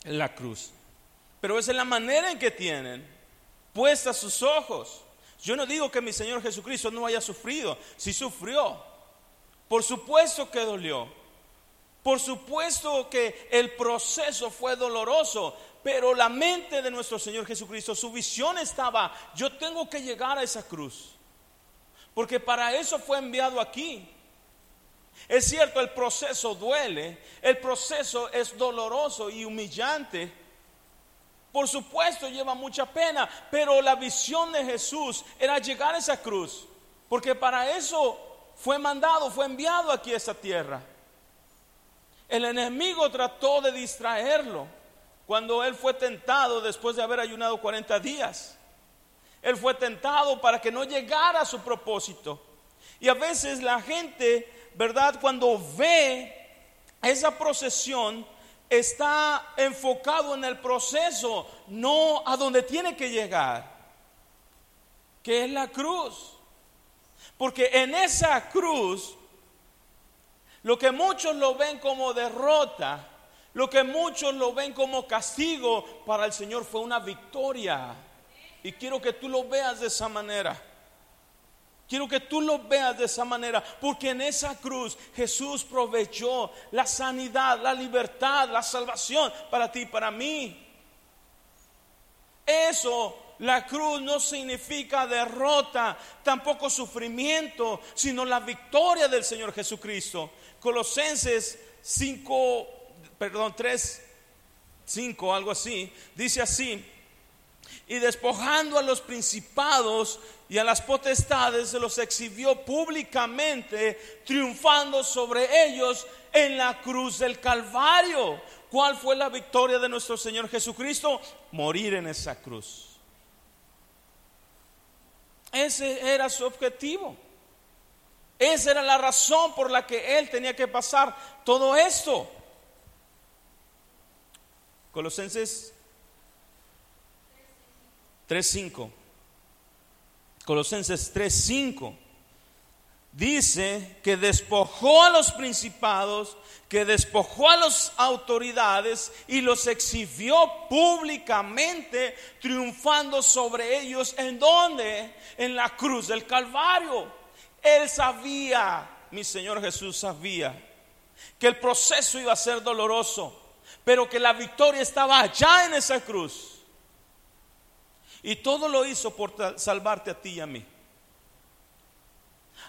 Speaker 1: la cruz. Pero esa es la manera en que tienen puestas sus ojos. Yo no digo que mi Señor Jesucristo no haya sufrido, si sufrió, por supuesto que dolió. Por supuesto que el proceso fue doloroso, pero la mente de nuestro Señor Jesucristo, su visión estaba, yo tengo que llegar a esa cruz. Porque para eso fue enviado aquí. Es cierto, el proceso duele, el proceso es doloroso y humillante. Por supuesto lleva mucha pena, pero la visión de Jesús era llegar a esa cruz. Porque para eso fue mandado, fue enviado aquí a esta tierra. El enemigo trató de distraerlo cuando él fue tentado después de haber ayunado 40 días. Él fue tentado para que no llegara a su propósito. Y a veces la gente, ¿verdad? Cuando ve esa procesión, está enfocado en el proceso, no a donde tiene que llegar, que es la cruz. Porque en esa cruz, lo que muchos lo ven como derrota, lo que muchos lo ven como castigo, para el Señor fue una victoria. Y quiero que tú lo veas de esa manera. Quiero que tú lo veas de esa manera, porque en esa cruz Jesús proveyó la sanidad, la libertad, la salvación para ti y para mí. Eso la cruz no significa derrota, tampoco sufrimiento, sino la victoria del Señor Jesucristo. Colosenses 5, perdón, 3, 5, algo así, dice así, y despojando a los principados y a las potestades, se los exhibió públicamente, triunfando sobre ellos en la cruz del Calvario. ¿Cuál fue la victoria de nuestro Señor Jesucristo? Morir en esa cruz. Ese era su objetivo. Esa era la razón por la que Él tenía que pasar todo esto. Colosenses 3.5. Colosenses 3.5 dice que despojó a los principados, que despojó a las autoridades y los exhibió públicamente, triunfando sobre ellos. ¿En dónde? En la cruz del Calvario. Él sabía, mi Señor Jesús sabía, que el proceso iba a ser doloroso, pero que la victoria estaba allá en esa cruz. Y todo lo hizo por salvarte a ti y a mí.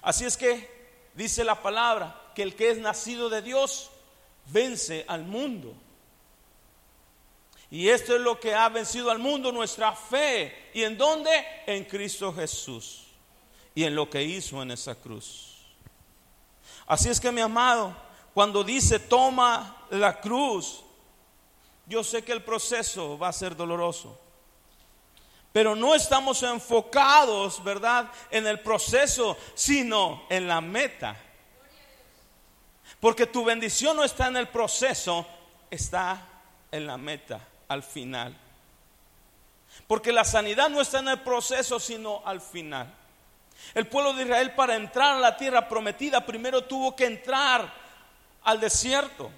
Speaker 1: Así es que dice la palabra que el que es nacido de Dios vence al mundo. Y esto es lo que ha vencido al mundo, nuestra fe. ¿Y en dónde? En Cristo Jesús. Y en lo que hizo en esa cruz. Así es que mi amado, cuando dice toma la cruz, yo sé que el proceso va a ser doloroso pero no estamos enfocados, ¿verdad?, en el proceso, sino en la meta. Porque tu bendición no está en el proceso, está en la meta, al final. Porque la sanidad no está en el proceso, sino al final. El pueblo de Israel para entrar a la tierra prometida primero tuvo que entrar al desierto.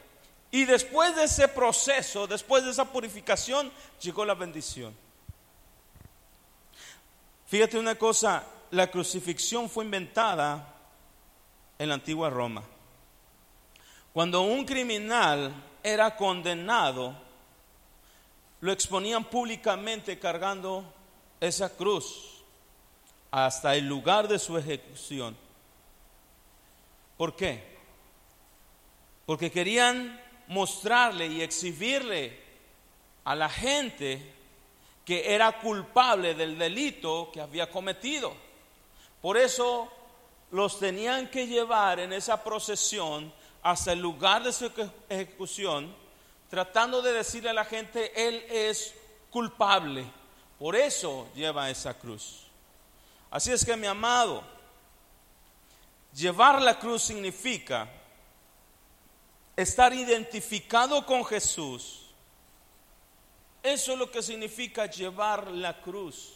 Speaker 1: Y después de ese proceso, después de esa purificación, llegó la bendición. Fíjate una cosa, la crucifixión fue inventada en la antigua Roma. Cuando un criminal era condenado, lo exponían públicamente cargando esa cruz hasta el lugar de su ejecución. ¿Por qué? Porque querían mostrarle y exhibirle a la gente que era culpable del delito que había cometido. Por eso los tenían que llevar en esa procesión hasta el lugar de su ejecución, tratando de decirle a la gente, Él es culpable. Por eso lleva esa cruz. Así es que mi amado, llevar la cruz significa estar identificado con Jesús eso es lo que significa llevar la cruz,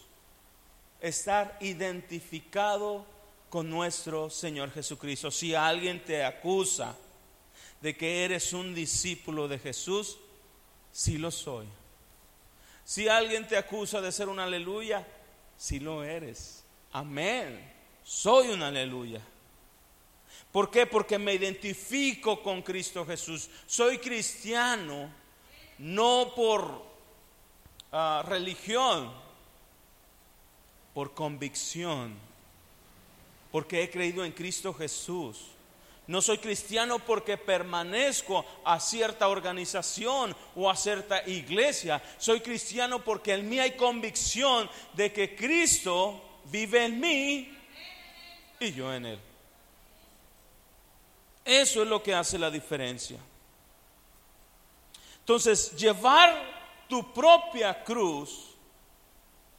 Speaker 1: estar identificado con nuestro Señor Jesucristo. Si alguien te acusa de que eres un discípulo de Jesús, sí lo soy. Si alguien te acusa de ser un aleluya, sí lo eres. Amén. Soy un aleluya. ¿Por qué? Porque me identifico con Cristo Jesús. Soy cristiano no por Ah, religión, por convicción, porque he creído en Cristo Jesús. No soy cristiano porque permanezco a cierta organización o a cierta iglesia. Soy cristiano porque en mí hay convicción de que Cristo vive en mí y yo en Él. Eso es lo que hace la diferencia. Entonces, llevar tu propia cruz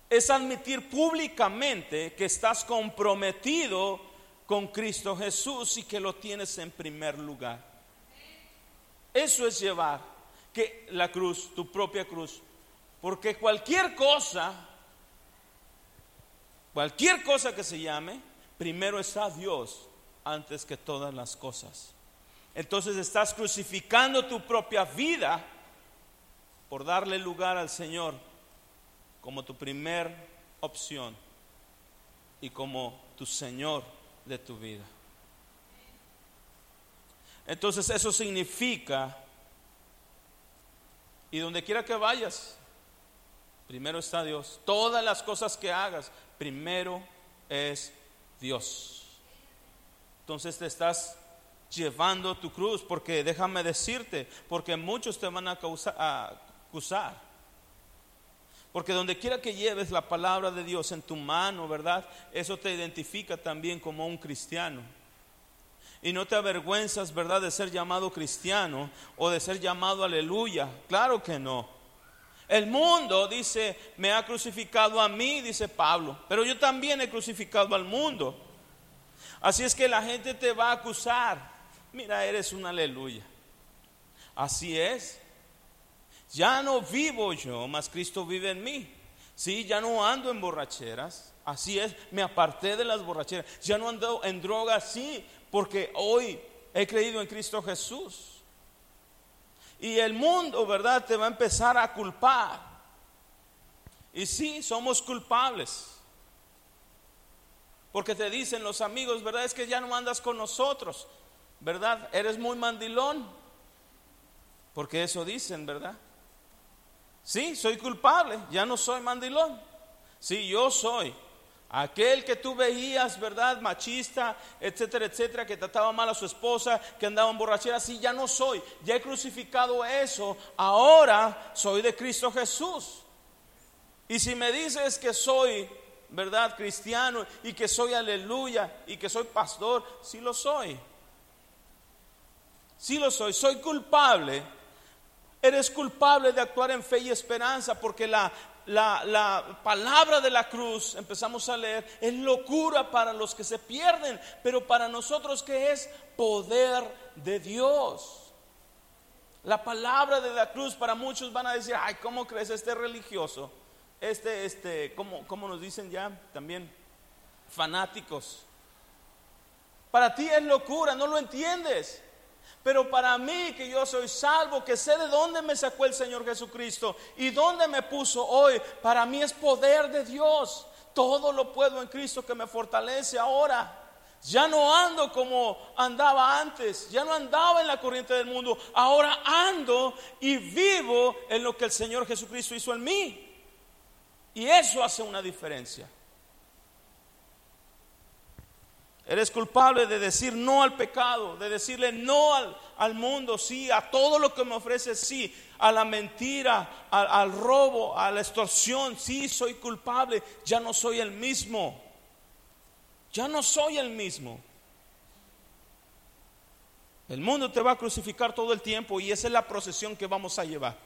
Speaker 1: es admitir públicamente que estás comprometido con Cristo Jesús y que lo tienes en primer lugar. Eso es llevar que la cruz, tu propia cruz, porque cualquier cosa, cualquier cosa que se llame, primero está Dios antes que todas las cosas. Entonces estás crucificando tu propia vida por darle lugar al Señor como tu primer opción y como tu Señor de tu vida. Entonces eso significa, y donde quiera que vayas, primero está Dios. Todas las cosas que hagas, primero es Dios. Entonces te estás llevando tu cruz, porque déjame decirte, porque muchos te van a, acusar. Porque donde quiera que lleves la palabra de Dios en tu mano, ¿verdad? Eso te identifica también como un cristiano. Y no te avergüenzas, ¿verdad?, de ser llamado cristiano o de ser llamado aleluya. Claro que no. El mundo dice, me ha crucificado a mí, dice Pablo, pero yo también he crucificado al mundo. Así es que la gente te va a acusar. Mira, eres un aleluya. Así es. Ya no vivo yo, mas Cristo vive en mí. Sí, ya no ando en borracheras. Así es, me aparté de las borracheras. Ya no ando en drogas, sí, porque hoy he creído en Cristo Jesús. Y el mundo, ¿verdad? Te va a empezar a culpar. Y sí, somos culpables. Porque te dicen los amigos, ¿verdad? Es que ya no andas con nosotros, ¿verdad? Eres muy mandilón. Porque eso dicen, ¿verdad? Sí, soy culpable, ya no soy mandilón. Sí, yo soy. Aquel que tú veías, ¿verdad? Machista, etcétera, etcétera, que trataba mal a su esposa, que andaba en borrachera, sí, ya no soy. Ya he crucificado eso. Ahora soy de Cristo Jesús. Y si me dices que soy, ¿verdad? Cristiano y que soy aleluya y que soy pastor, sí lo soy. Sí lo soy. Soy culpable. Eres culpable de actuar en fe y esperanza porque la, la, palabra de la cruz, empezamos a leer, es locura para los que se pierden, pero para nosotros que es poder de Dios. La palabra de la cruz para muchos van a decir, ay, ¿cómo crees este religioso? Este, este, ¿cómo, cómo nos dicen ya también? Fanáticos. Para ti es locura, no lo entiendes. Pero para mí, que yo soy salvo, que sé de dónde me sacó el Señor Jesucristo y dónde me puso hoy, para mí es poder de Dios. Todo lo puedo en Cristo que me fortalece ahora. Ya no ando como andaba antes, ya no andaba en la corriente del mundo, ahora ando y vivo en lo que el Señor Jesucristo hizo en mí. Y eso hace una diferencia. Eres culpable de decir no al pecado, de decirle no al, mundo, sí, a todo lo que me ofrece, sí, a la mentira, al, robo, a la extorsión, sí, soy culpable, ya no soy el mismo, ya no soy el mismo. El mundo te va a crucificar todo el tiempo y esa es la procesión que vamos a llevar.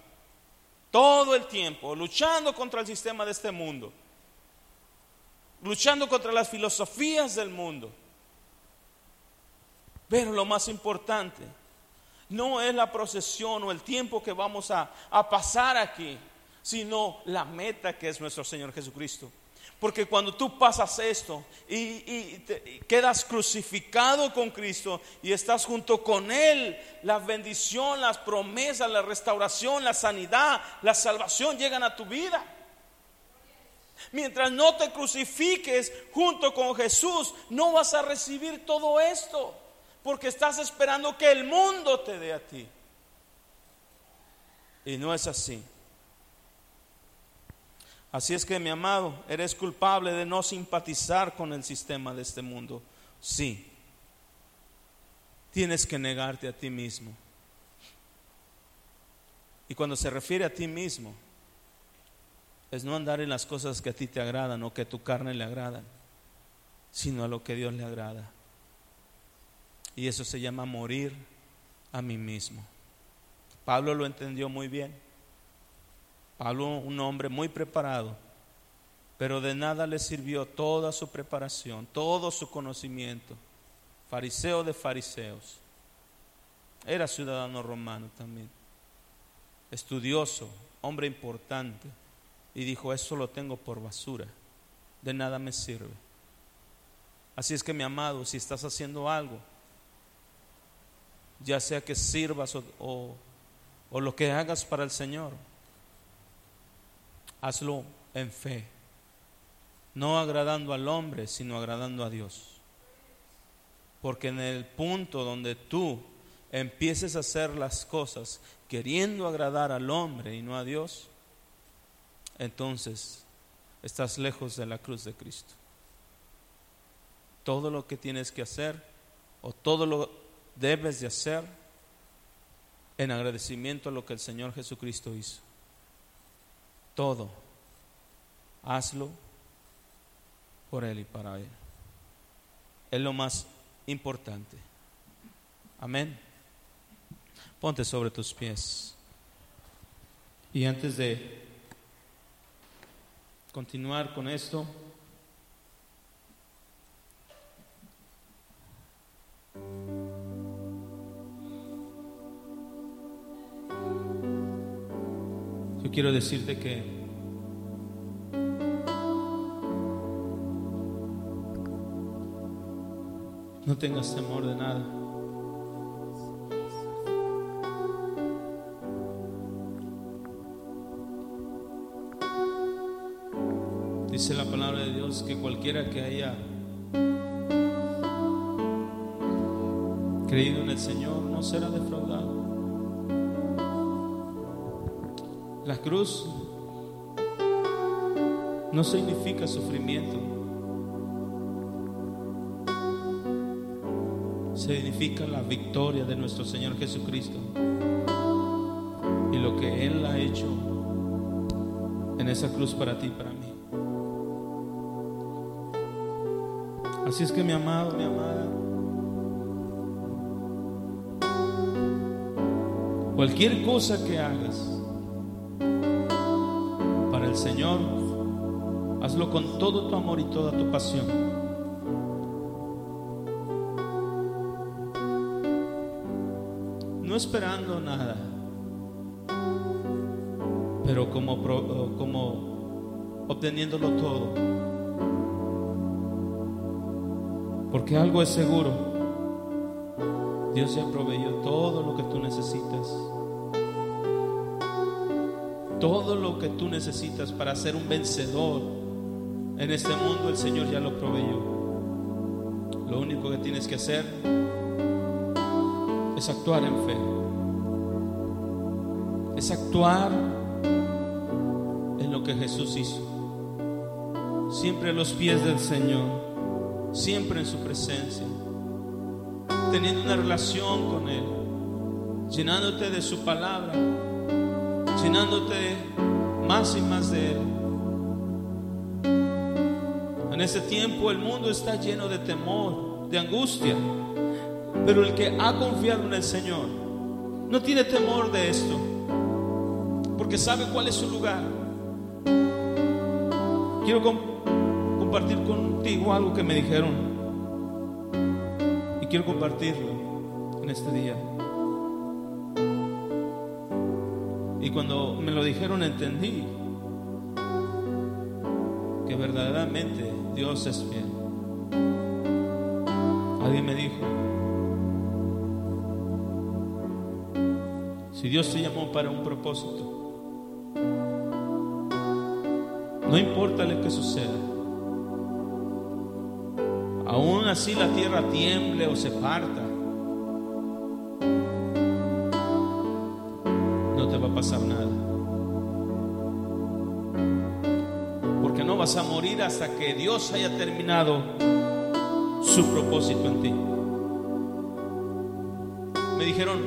Speaker 1: Todo el tiempo, luchando contra el sistema de este mundo, luchando contra las filosofías del mundo pero lo más importante no es la procesión o el tiempo que vamos a, pasar aquí, sino la meta que es nuestro Señor Jesucristo. Porque cuando tú pasas esto y, quedas crucificado con Cristo y estás junto con Él, la bendición, las promesas, la restauración, la sanidad, la salvación llegan a tu vida. Mientras no te crucifiques junto con Jesús, no vas a recibir todo esto porque estás esperando que el mundo te dé a ti. Y no es así. Así es que mi amado, eres culpable de no simpatizar con el sistema de este mundo. Sí. Tienes que negarte a ti mismo. Y cuando se refiere a ti mismo, es no andar en las cosas que a ti te agradan o que a tu carne le agradan, sino a lo que Dios le agrada. Y eso se llama morir a mí mismo. Pablo lo entendió muy bien. Pablo, un hombre muy preparado, pero de nada le sirvió toda su preparación, todo su conocimiento. Fariseo de fariseos. Era ciudadano romano también. Estudioso, hombre importante. Y dijo, eso lo tengo por basura. De nada me sirve. Así es que mi amado, si estás haciendo algo, ya sea que sirvas o, lo que hagas para el Señor, hazlo en fe, no agradando al hombre, sino agradando a Dios. Porque en el punto donde tú empieces a hacer las cosas queriendo agradar al hombre y no a Dios, entonces estás lejos de la cruz de Cristo. Todo lo que tienes que hacer o todo lo debes de hacer en agradecimiento a lo que el Señor Jesucristo hizo. Todo, hazlo por Él y para Él. Es lo más importante. Amén. Ponte sobre tus pies. Y antes de continuar con esto, yo quiero decirte que no tengas temor de nada. Dice la palabra de Dios que cualquiera que haya creído en el Señor no será defraudado. La cruz no significa sufrimiento. Significa la victoria de nuestro Señor Jesucristo y lo que Él ha hecho en esa cruz para ti y para mí. Así es que mi amado, mi amada, cualquier cosa que hagas Señor, hazlo con todo tu amor y toda tu pasión. No esperando nada, pero como, como obteniéndolo todo Porque algo es seguro. Dios ya proveyó todo lo que tú necesitas. Todo lo que tú necesitas para ser un vencedor en este mundo, el Señor ya lo proveyó. Lo único que tienes que hacer es actuar en fe. Es actuar en lo que Jesús hizo. Siempre a los pies del Señor siempre en su presencia, teniendo una relación con Él, llenándote de su palabra, llenándote más y más de Él. En ese tiempo el mundo está lleno de temor, de angustia, pero el que ha confiado en el Señor no tiene temor de esto, porque sabe cuál es su lugar. Quiero compartir contigo algo que me dijeron y quiero compartirlo en este día. Y cuando me lo dijeron entendí que verdaderamente Dios es fiel. Alguien me dijo, si Dios te llamó para un propósito, no importa lo que suceda, aún así la tierra tiemble o se parta, que Dios haya terminado su propósito en ti. Me dijeron,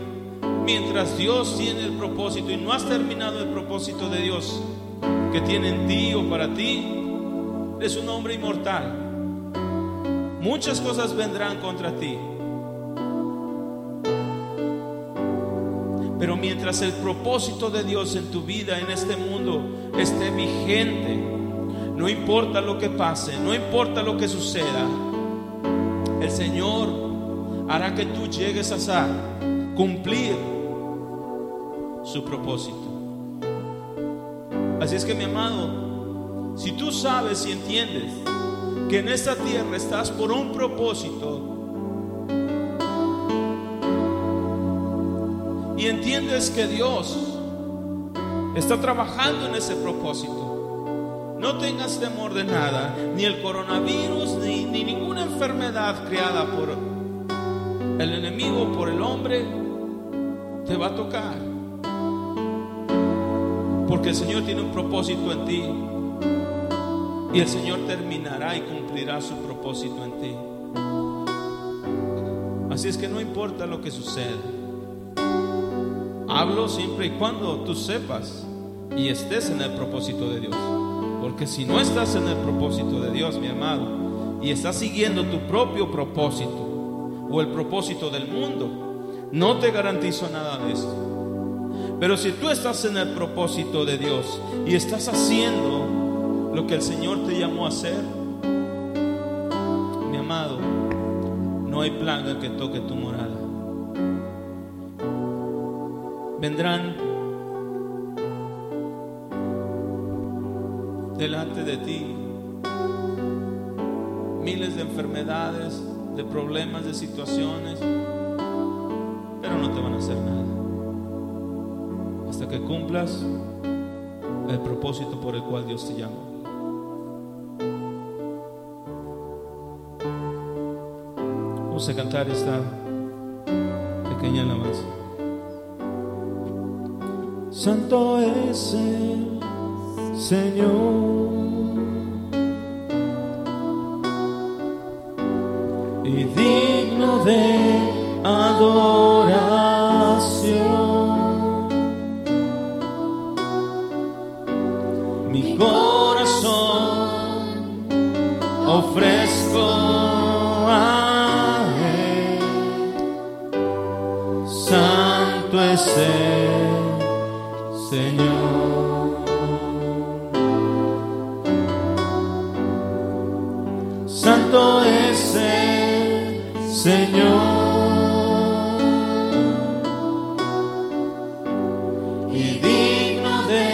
Speaker 1: mientras Dios tiene el propósito y no has terminado el propósito de Dios que tiene en ti o para ti, es un hombre inmortal muchas cosas vendrán contra ti. Pero mientras el propósito de Dios en tu vida, en este mundo, esté vigente, no importa lo que pase, no importa lo que suceda, el Señor hará que tú llegues a cumplir su propósito. Así es que mi amado, si tú sabes y entiendes que en esta tierra estás por un propósito y entiendes que Dios está trabajando en ese propósito. No tengas temor de nada, ni el coronavirus, ni, ni ninguna enfermedad creada por el enemigo, por el hombre, te va a tocar. Porque el Señor tiene un propósito en ti. Y el Señor terminará y cumplirá su propósito en ti. Así es que no importa lo que suceda. Hablo siempre y cuando tú sepas y estés en el propósito de Dios. Porque si no estás en el propósito de Dios, mi amado, y estás siguiendo tu propio propósito o el propósito del mundo, no te garantizo nada de esto. Pero si tú estás en el propósito de Dios y estás haciendo lo que el Señor te llamó a hacer, mi amado, no hay plaga que toque tu morada vendrán delante de ti miles de enfermedades, de problemas, de situaciones, pero no te van a hacer nada. Hasta que cumplas el propósito por el cual Dios te llama. Vamos a cantar esta pequeña alabanza. Santo es el Señor. Y digno de adoración. Santo es el Señor. Y digno de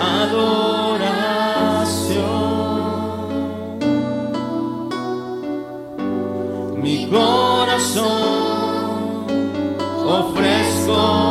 Speaker 1: adoración. Mi corazón ofrezco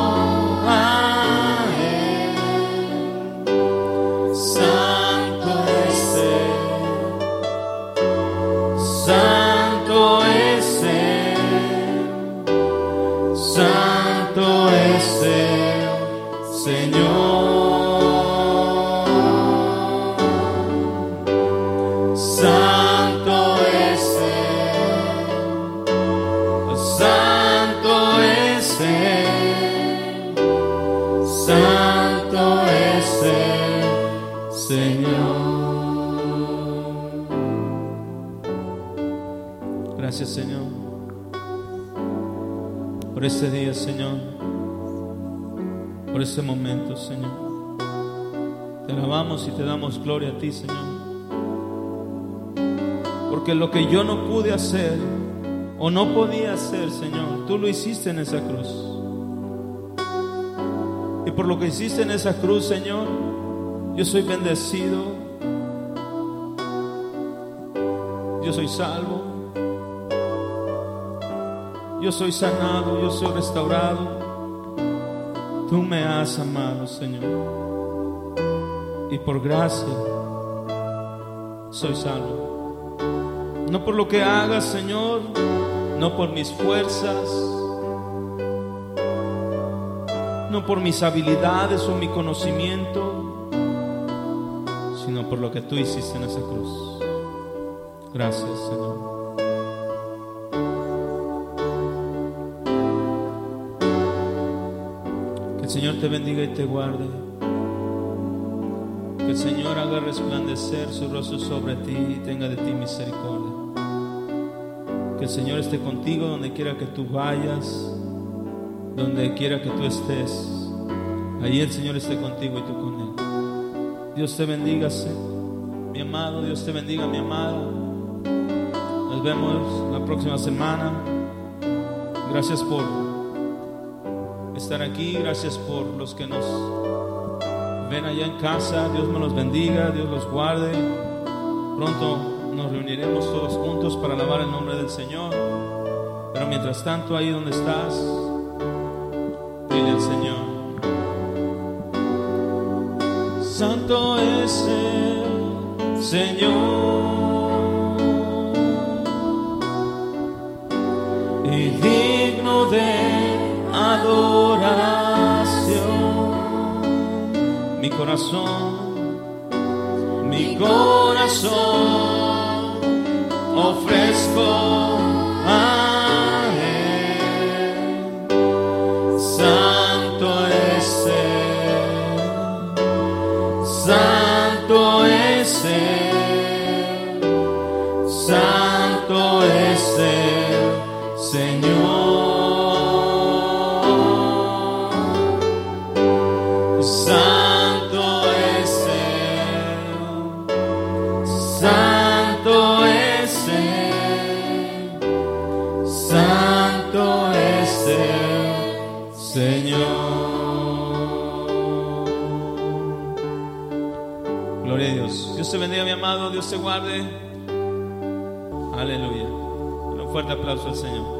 Speaker 1: Señor. Te alabamos y te damos gloria a ti, Señor. Porque lo que yo no pude hacer o no podía hacer, Señor, tú lo hiciste en esa cruz. Y por lo que hiciste en esa cruz, Señor, yo soy bendecido. Yo soy salvo. Yo soy sanado, yo soy restaurado. Tú me has amado, Señor. Y por gracia soy salvo. No por lo que hagas, Señor, no por mis fuerzas, no por mis habilidades o mi conocimiento, sino por lo que tú hiciste en esa cruz. Gracias, Señor. El Señor te bendiga y te guarde. Que el Señor haga resplandecer su rostro sobre ti y tenga de ti misericordia. Que el Señor esté contigo donde quiera que tú vayas, donde quiera que tú estés. Allí el Señor esté contigo y tú con Él. Dios te bendiga, mi amado. Dios te bendiga, mi amada. Nos vemos la próxima semana. Gracias por estar aquí. Gracias por los que nos ven allá en casa. Dios me los bendiga. Dios los guarde. Pronto nos reuniremos todos juntos para alabar el nombre del Señor. Pero mientras tanto, ahí donde estás, dile al Señor. Santo es el Señor corazón, mi corazón ofrezco. Dios te guarde. Aleluya. Un fuerte aplauso al Señor.